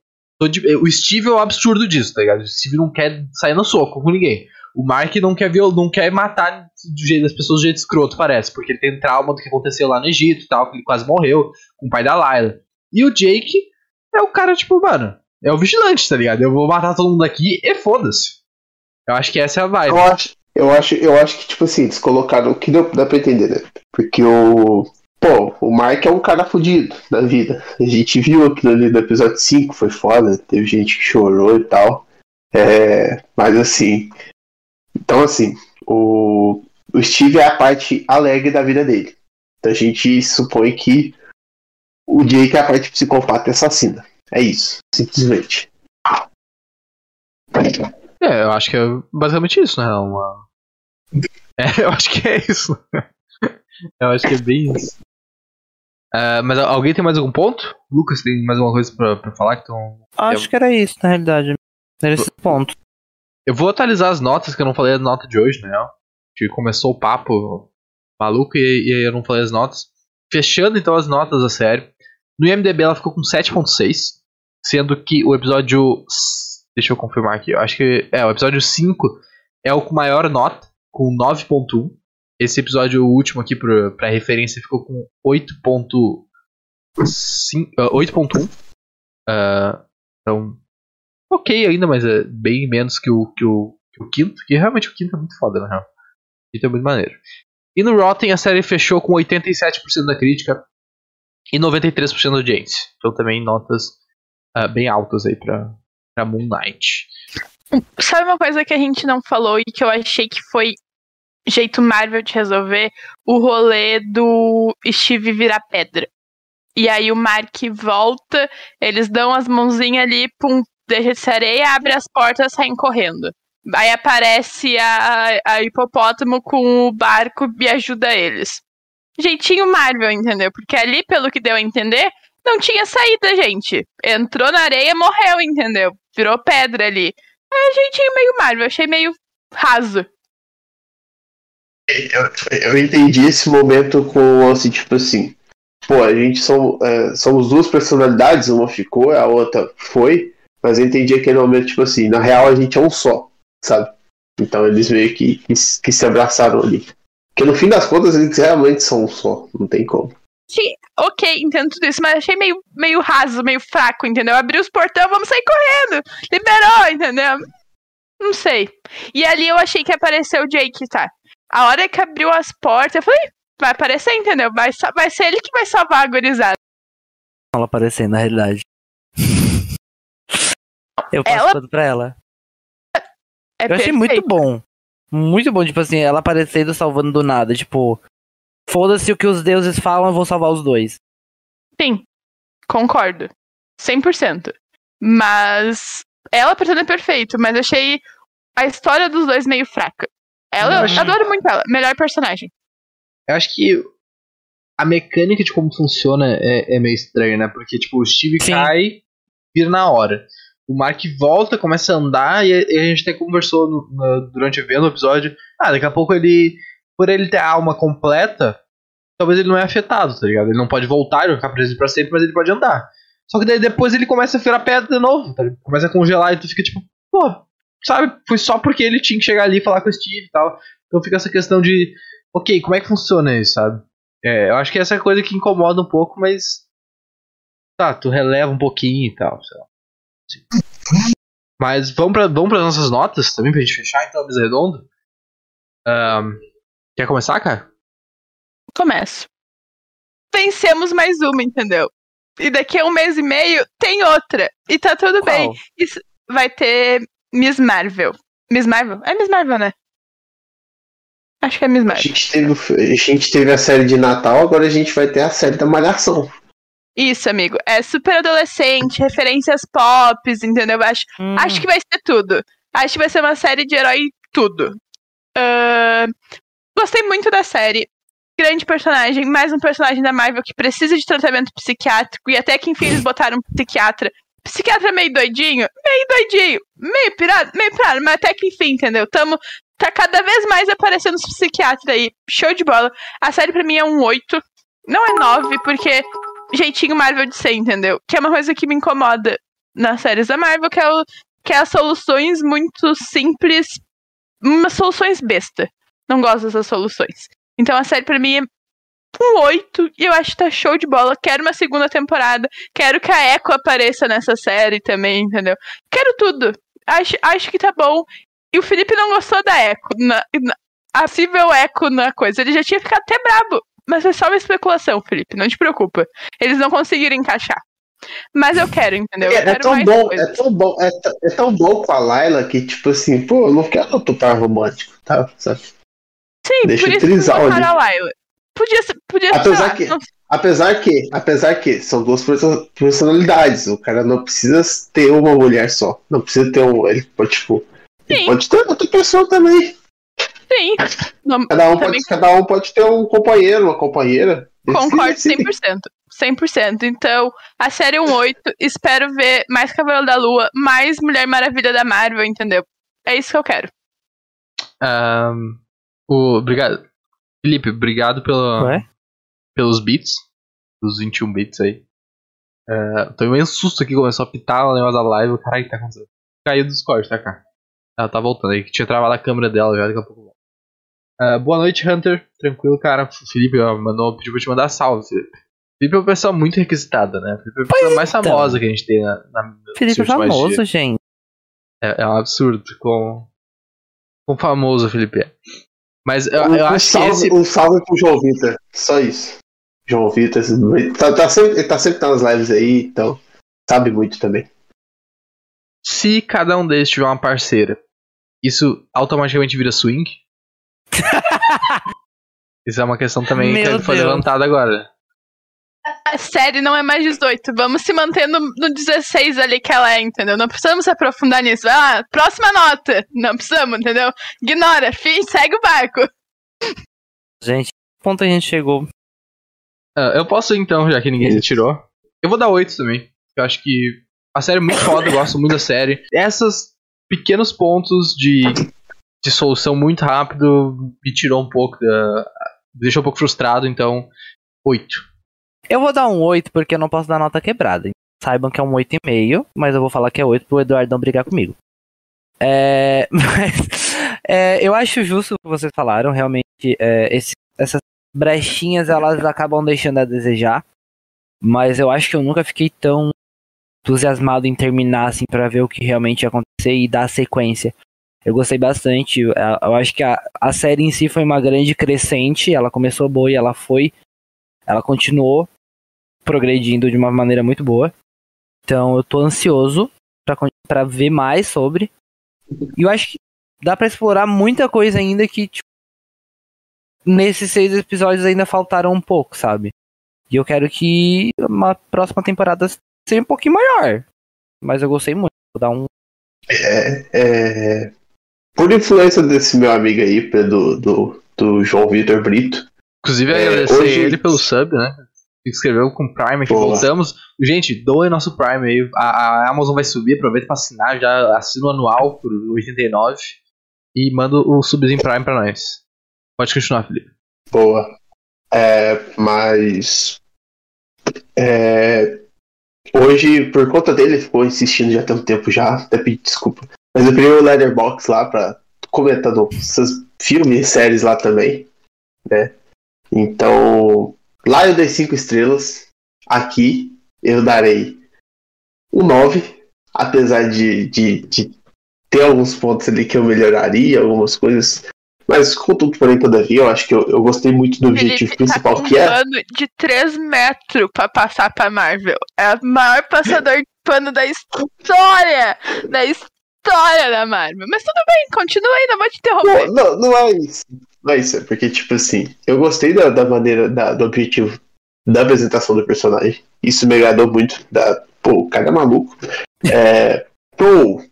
O Steve é o absurdo disso, tá ligado? O Steve não quer sair no soco com ninguém. O Mark não quer viol... não quer matar do jeito das pessoas do jeito escroto, parece, porque ele tem trauma do que aconteceu lá no Egito e tal, que ele quase morreu com o pai da Layla. E o Jake é o cara, tipo, mano, é o vigilante, tá ligado? Eu vou matar todo mundo aqui e foda-se. Eu acho que essa é a vibe. Eu acho, eu acho, eu acho que, tipo assim, eles colocaram o que deu, dá pra entender, né? Porque o. Pô, o Mark é um cara fudido da vida. A gente viu aquilo ali no episódio 5, foi foda, teve gente que chorou e tal. É, mas assim. Então, assim, o, o Steve é a parte alegre da vida dele. Então a gente supõe que o Jake é a parte psicopata e assassina. É isso, simplesmente. É, eu acho que é basicamente isso, né? Uma... É, eu acho que é isso. eu acho que é bem isso. Uh, mas alguém tem mais algum ponto? Lucas, tem mais alguma coisa pra, pra falar? Que Acho eu... que era isso, na realidade. Era esse ponto. Eu vou atualizar as notas, que eu não falei a nota de hoje, né? Que começou o papo maluco e, e eu não falei as notas. Fechando então as notas da série. No IMDB ela ficou com 7.6, sendo que o episódio deixa eu confirmar aqui, eu acho que é, o episódio 5 é o com maior nota, com 9.1. Esse episódio último aqui pra, pra referência ficou com 8.1. Uh, uh, então, ok ainda, mas é bem menos que o, que o, que o quinto, que realmente o quinto é muito foda, na real. O quinto é muito maneiro. E no Rotten a série fechou com 87% da crítica e 93% da audiência. Então também notas uh, bem altas aí pra, pra Moon Knight. Sabe uma coisa que a gente não falou e que eu achei que foi jeito Marvel de resolver? O rolê do Steve virar pedra. E aí o Mark volta, eles dão as mãozinhas ali, pum, deixa de ser areia, abre as portas saem correndo. Aí aparece a, a hipopótamo com o barco e ajuda eles. Jeitinho Marvel, entendeu? Porque ali, pelo que deu a entender, não tinha saída, gente. Entrou na areia, morreu, entendeu? Virou pedra ali. É jeitinho meio Marvel, achei meio raso. Eu, eu entendi esse momento com assim, tipo assim. Pô, a gente são, é, somos duas personalidades, uma ficou, a outra foi, mas eu entendi aquele momento, tipo assim, na real a gente é um só, sabe? Então eles meio que, que, que se abraçaram ali. Porque no fim das contas eles realmente são um só, não tem como achei ok, entendo tudo isso, mas achei meio, meio raso, meio fraco, entendeu? Abriu os portão, vamos sair correndo. Liberou, entendeu? Não sei. E ali eu achei que apareceu o Jake, tá? A hora que abriu as portas, eu falei, vai aparecer, entendeu? Vai, vai ser ele que vai salvar a gurizada. Ela aparecer, na realidade. eu passo ela... tudo pra ela. É eu achei muito bom. Muito bom, tipo assim, ela aparecendo salvando do nada, tipo, Foda-se o que os deuses falam, eu vou salvar os dois. Sim, concordo. 100%. Mas ela pretende perfeito, mas achei a história dos dois meio fraca. Ela, eu adoro muito ela. Melhor personagem. Eu acho que a mecânica de como funciona é, é meio estranha, né? Porque, tipo, o Steve Sim. cai, vira na hora. O Mark volta, começa a andar, e a gente até conversou no, no, durante o evento, no episódio. Ah, daqui a pouco ele por ele ter a alma completa, talvez ele não é afetado, tá ligado? Ele não pode voltar, vai ficar preso pra sempre, mas ele pode andar. Só que daí depois ele começa a virar pedra de novo, tá? Começa a congelar e tu fica tipo, pô, sabe? Foi só porque ele tinha que chegar ali e falar com o Steve e tal. Então fica essa questão de, ok, como é que funciona isso, sabe? É, eu acho que essa é a coisa que incomoda um pouco, mas. Tá, tu releva um pouquinho e tal, sei lá. Mas vamos para vamos as nossas notas também pra gente fechar então a mesa redonda. Um, Quer começar, cara? Começo. Vencemos mais uma, entendeu? E daqui a um mês e meio tem outra. E tá tudo Qual? bem. Isso vai ter Miss Marvel. Miss Marvel? É Miss Marvel, né? Acho que é Miss Marvel. A gente, teve, a gente teve a série de Natal, agora a gente vai ter a série da Malhação. Isso, amigo. É super adolescente, referências pop, entendeu? Acho, hum. acho que vai ser tudo. Acho que vai ser uma série de herói tudo. Uh, Gostei muito da série. Grande personagem, mais um personagem da Marvel que precisa de tratamento psiquiátrico. E até que enfim eles botaram um psiquiatra. Psiquiatra meio doidinho, meio doidinho, meio pirado, meio pirado, mas até que enfim, entendeu? Tamo. Tá cada vez mais aparecendo os psiquiatras aí. Show de bola. A série pra mim é um 8. Não é 9, porque jeitinho Marvel de ser, entendeu? Que é uma coisa que me incomoda nas séries da Marvel, que é, o, que é as soluções muito simples, umas soluções besta. Não gosto dessas soluções. Então a série pra mim é um 8 e eu acho que tá show de bola. Quero uma segunda temporada. Quero que a Echo apareça nessa série também, entendeu? Quero tudo. Acho, acho que tá bom. E o Felipe não gostou da Echo. Na, na, a possível Echo na coisa. Ele já tinha ficado até brabo. Mas é só uma especulação, Felipe. Não te preocupa. Eles não conseguiram encaixar. Mas eu quero, entendeu? Eu é, quero é, tão bom, é tão bom, é, é, tão bom com a Layla que, tipo assim, pô, eu não quero outro par romântico, tá? Sabe? Sim, Deixa por isso que botaram a Layla. podia ser. Podia Apesar ser, que- não- Apesar que, apesar que são duas perso- personalidades. O cara não precisa ter uma mulher só. Não precisa ter um. Ele pode, tipo. Ele pode ter outra pessoa também. Sim. Não, Cada um, pode, cada um pode ter um companheiro, uma companheira. Concordo Sim, sim. 100%. 100%. Então, a série 1.8, espero ver mais Cavaleiro da Lua, mais Mulher Maravilha da Marvel, entendeu? É isso que eu quero. Ahn, o, obrigado. Felipe, obrigado pelo, Ué? pelos beats. Dos 21 bits aí. É, tomei um susto aqui, começou a pitar o negócio da live. Caralho, o que tá acontecendo? Caiu do Discord, tá, cara? Ela tá voltando aí, que tinha travado a câmera dela já, daqui a pouco. É, boa noite, Hunter. Tranquilo, cara. O Felipe ó, mandou, pediu pra te mandar salve, Felipe. Felipe é uma pessoa muito requisitada, né? Felipe é a pessoa mais então. famosa que a gente tem na, na Felipe é famoso, dias. gente. É, é um absurdo com com famoso o Felipe é. Mas eu, Um, eu um acho que salve, esse. um salve pro João Vitor. Só isso. João Vitor, tá, tá sempre, ele tá sempre nas lives aí, então sabe muito também. Se cada um deles tiver uma parceira, isso automaticamente vira swing? isso é uma questão também Meu que foi levantada agora. A série não é mais 18. Vamos se manter no, no 16 ali que ela é, entendeu? Não precisamos se aprofundar nisso. Ah, próxima nota. Não precisamos, entendeu? Ignora, fim, segue o barco. Gente, que ponto a gente chegou? Ah, eu posso então, já que ninguém se tirou. Eu vou dar 8 também. Eu acho que a série é muito foda, eu gosto muito da série. Esses pequenos pontos de, de solução muito rápido me tirou um pouco da. me deixou um pouco frustrado, então 8. Eu vou dar um 8 porque eu não posso dar nota quebrada. Saibam que é um 8,5, mas eu vou falar que é 8 pro Eduardo não brigar comigo. É, mas é, eu acho justo o que vocês falaram, realmente é, esse- essas brechinhas elas acabam deixando a desejar, mas eu acho que eu nunca fiquei tão entusiasmado em terminar assim para ver o que realmente ia acontecer e dar sequência. Eu gostei bastante, eu, eu acho que a, a série em si foi uma grande crescente, ela começou boa e ela foi, ela continuou progredindo de uma maneira muito boa. Então eu tô ansioso pra ver mais sobre. E eu acho que dá pra explorar muita coisa ainda que, tipo, nesses seis episódios ainda faltaram um pouco, sabe? E eu quero que uma próxima temporada seja um pouquinho maior. Mas eu gostei muito. Vou dar um. É, é, por influência desse meu amigo aí, do, do, do João Vitor Brito, Inclusive, É, agradecer hoje- ele pelo sub, né? Se inscreveu com o Prime aqui, Boa. voltamos. Gente, doem nosso Prime aí. A, a Amazon vai subir, aproveita pra assinar, já assina o anual por 89 e manda o subzinho Prime pra nós. Pode continuar, Felipe. boa. É, mas. é, hoje, por conta dele, ele ficou insistindo já tem um tempo já, até pedi desculpa. Mas eu criei o Letterbox lá pra comentando seus filmes e séries lá também, né? Então, lá eu dei 5 estrelas. Aqui eu darei um 9, apesar de, de, de ter alguns pontos ali que eu melhoraria, algumas coisas. Mas contudo, porém, todavia, eu acho que eu, eu gostei muito do objetivo Felipe principal, tá que é. pano de 3 metros pra passar pra Marvel. É o maior passador de pano da história! Da história da Marvel. Mas tudo bem, continua aí, não vou te interromper. Não, não, não é isso. Não é isso, é porque, tipo assim, eu gostei da, da maneira, da- do objetivo da apresentação do personagem. Isso me agradou muito. Da, pô, o cara é maluco. É, pô,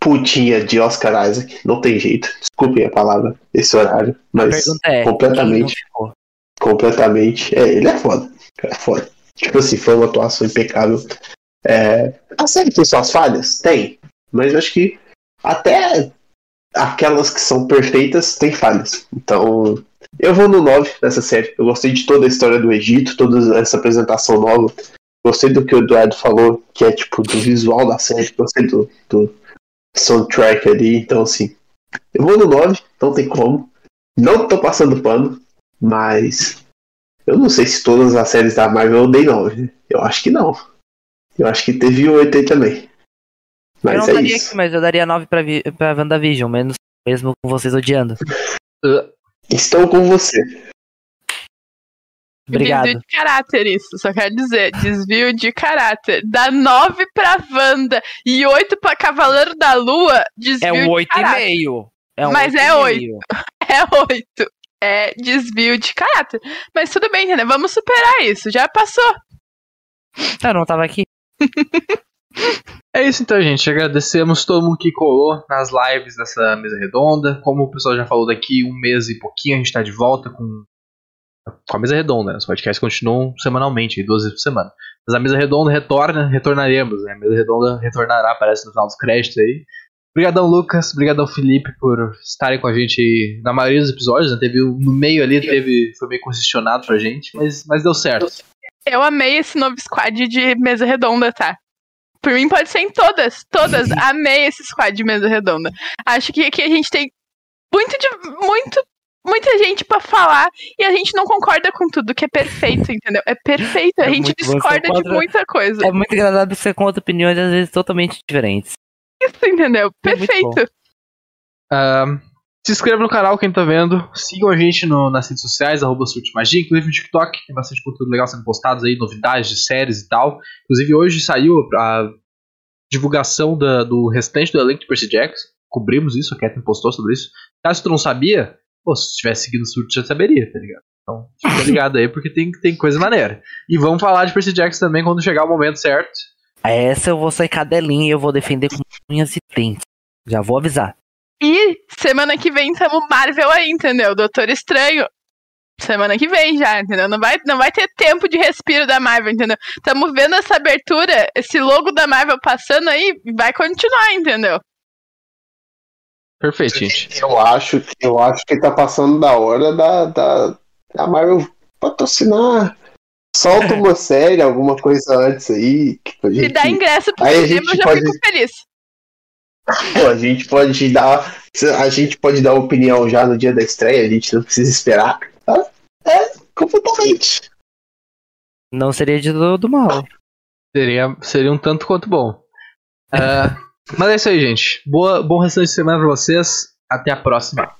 putinha de Oscar Isaac, não tem jeito. Desculpem a palavra, esse horário. Mas é: completamente. completamente. É, ele é foda. É foda. Tipo assim, foi uma atuação impecável. É, a série tem suas falhas? Tem. Mas acho que até aquelas que são perfeitas têm falhas. Então, eu vou no 9 nessa série. Eu gostei de toda a história do Egito, toda essa apresentação nova. Gostei do que o Eduardo falou, que é tipo do visual da série. Gostei do, do soundtrack ali. Então, assim, eu vou no 9, não tem como. Não tô passando pano, mas eu não sei se todas as séries da Marvel eu dei 9. Eu acho que não. Eu acho que teve 8 aí também. Eu Mas não é daria isso. aqui, mas eu daria 9 pra, vi pra WandaVision, menos mesmo com vocês odiando. Estou com você. Obrigado. Desvio de caráter, isso. Só quero dizer, desvio de caráter. Dá 9 pra Wanda e 8 pra Cavaleiro da Lua, desvio É um de caráter. 8,5. É um Mas é 8,5. É 8. é desvio de caráter. Mas tudo bem, entendeu? Vamos superar isso. Já passou. Eu não tava aqui. É isso então, gente. Agradecemos todo mundo que colou nas lives dessa mesa redonda. Como o pessoal já falou, daqui um mês e pouquinho a gente tá de volta com, com a mesa redonda. Né? Os podcasts continuam semanalmente, duas vezes por semana. Mas a mesa redonda retorna, retornaremos. Né? A mesa redonda retornará, parece no final dos créditos aí. Obrigadão, Lucas. Obrigadão, Felipe, por estarem com a gente na maioria dos episódios. Né? Teve no meio ali, teve, foi meio congestionado pra gente, mas, mas deu certo. Eu amei esse novo squad de mesa redonda, tá? Por mim pode ser em todas, todas. Amei esse squad de mesa redonda. Acho que aqui a gente tem muito de muito muita gente para falar e a gente não concorda com tudo, que é perfeito, entendeu? É perfeito, a É gente discorda você de muita coisa. É muito agradável você com opiniões às vezes totalmente diferentes. Isso, entendeu? É Perfeito. Ahn, se inscreva no canal, quem tá vendo. Sigam a gente no- nas redes sociais, arroba Magia, inclusive no TikTok. Tem bastante conteúdo legal sendo postado aí, novidades de séries e tal. Inclusive hoje saiu a divulgação da- do restante do elenco de Percy Jackson. Cobrimos isso, a Catherine postou sobre isso. Caso tu não sabia, pô, se tivesse seguido o Surte já saberia, tá ligado? Então fica ligado aí, porque tem, tem coisa maneira. E vamos falar de Percy Jackson também quando chegar o momento certo. Essa eu vou sair cadelinha e eu vou defender com unhas e dentes. Já vou avisar. E semana que vem estamos Marvel aí, entendeu? Doutor Estranho. Semana que vem já, entendeu? Não vai, não vai ter tempo de respiro da Marvel, entendeu? Estamos vendo essa abertura, esse logo da Marvel passando aí, vai continuar, entendeu? Perfeito, gente. Eu acho, que- eu acho que tá passando da hora da, da, da Marvel patrocinar. Solta uma série, alguma coisa antes aí. Que a Se gente, dá ingresso pro aí a cinema, gente eu já pode- fico feliz. Pô, a gente pode dar. A gente pode dar opinião já no dia da estreia, a gente não precisa esperar. Tá? É, completamente. Não seria de todo mal. Seria, seria um tanto quanto bom. Ah, mas é isso aí, gente. Boa, bom restante de semana pra vocês. Até a próxima.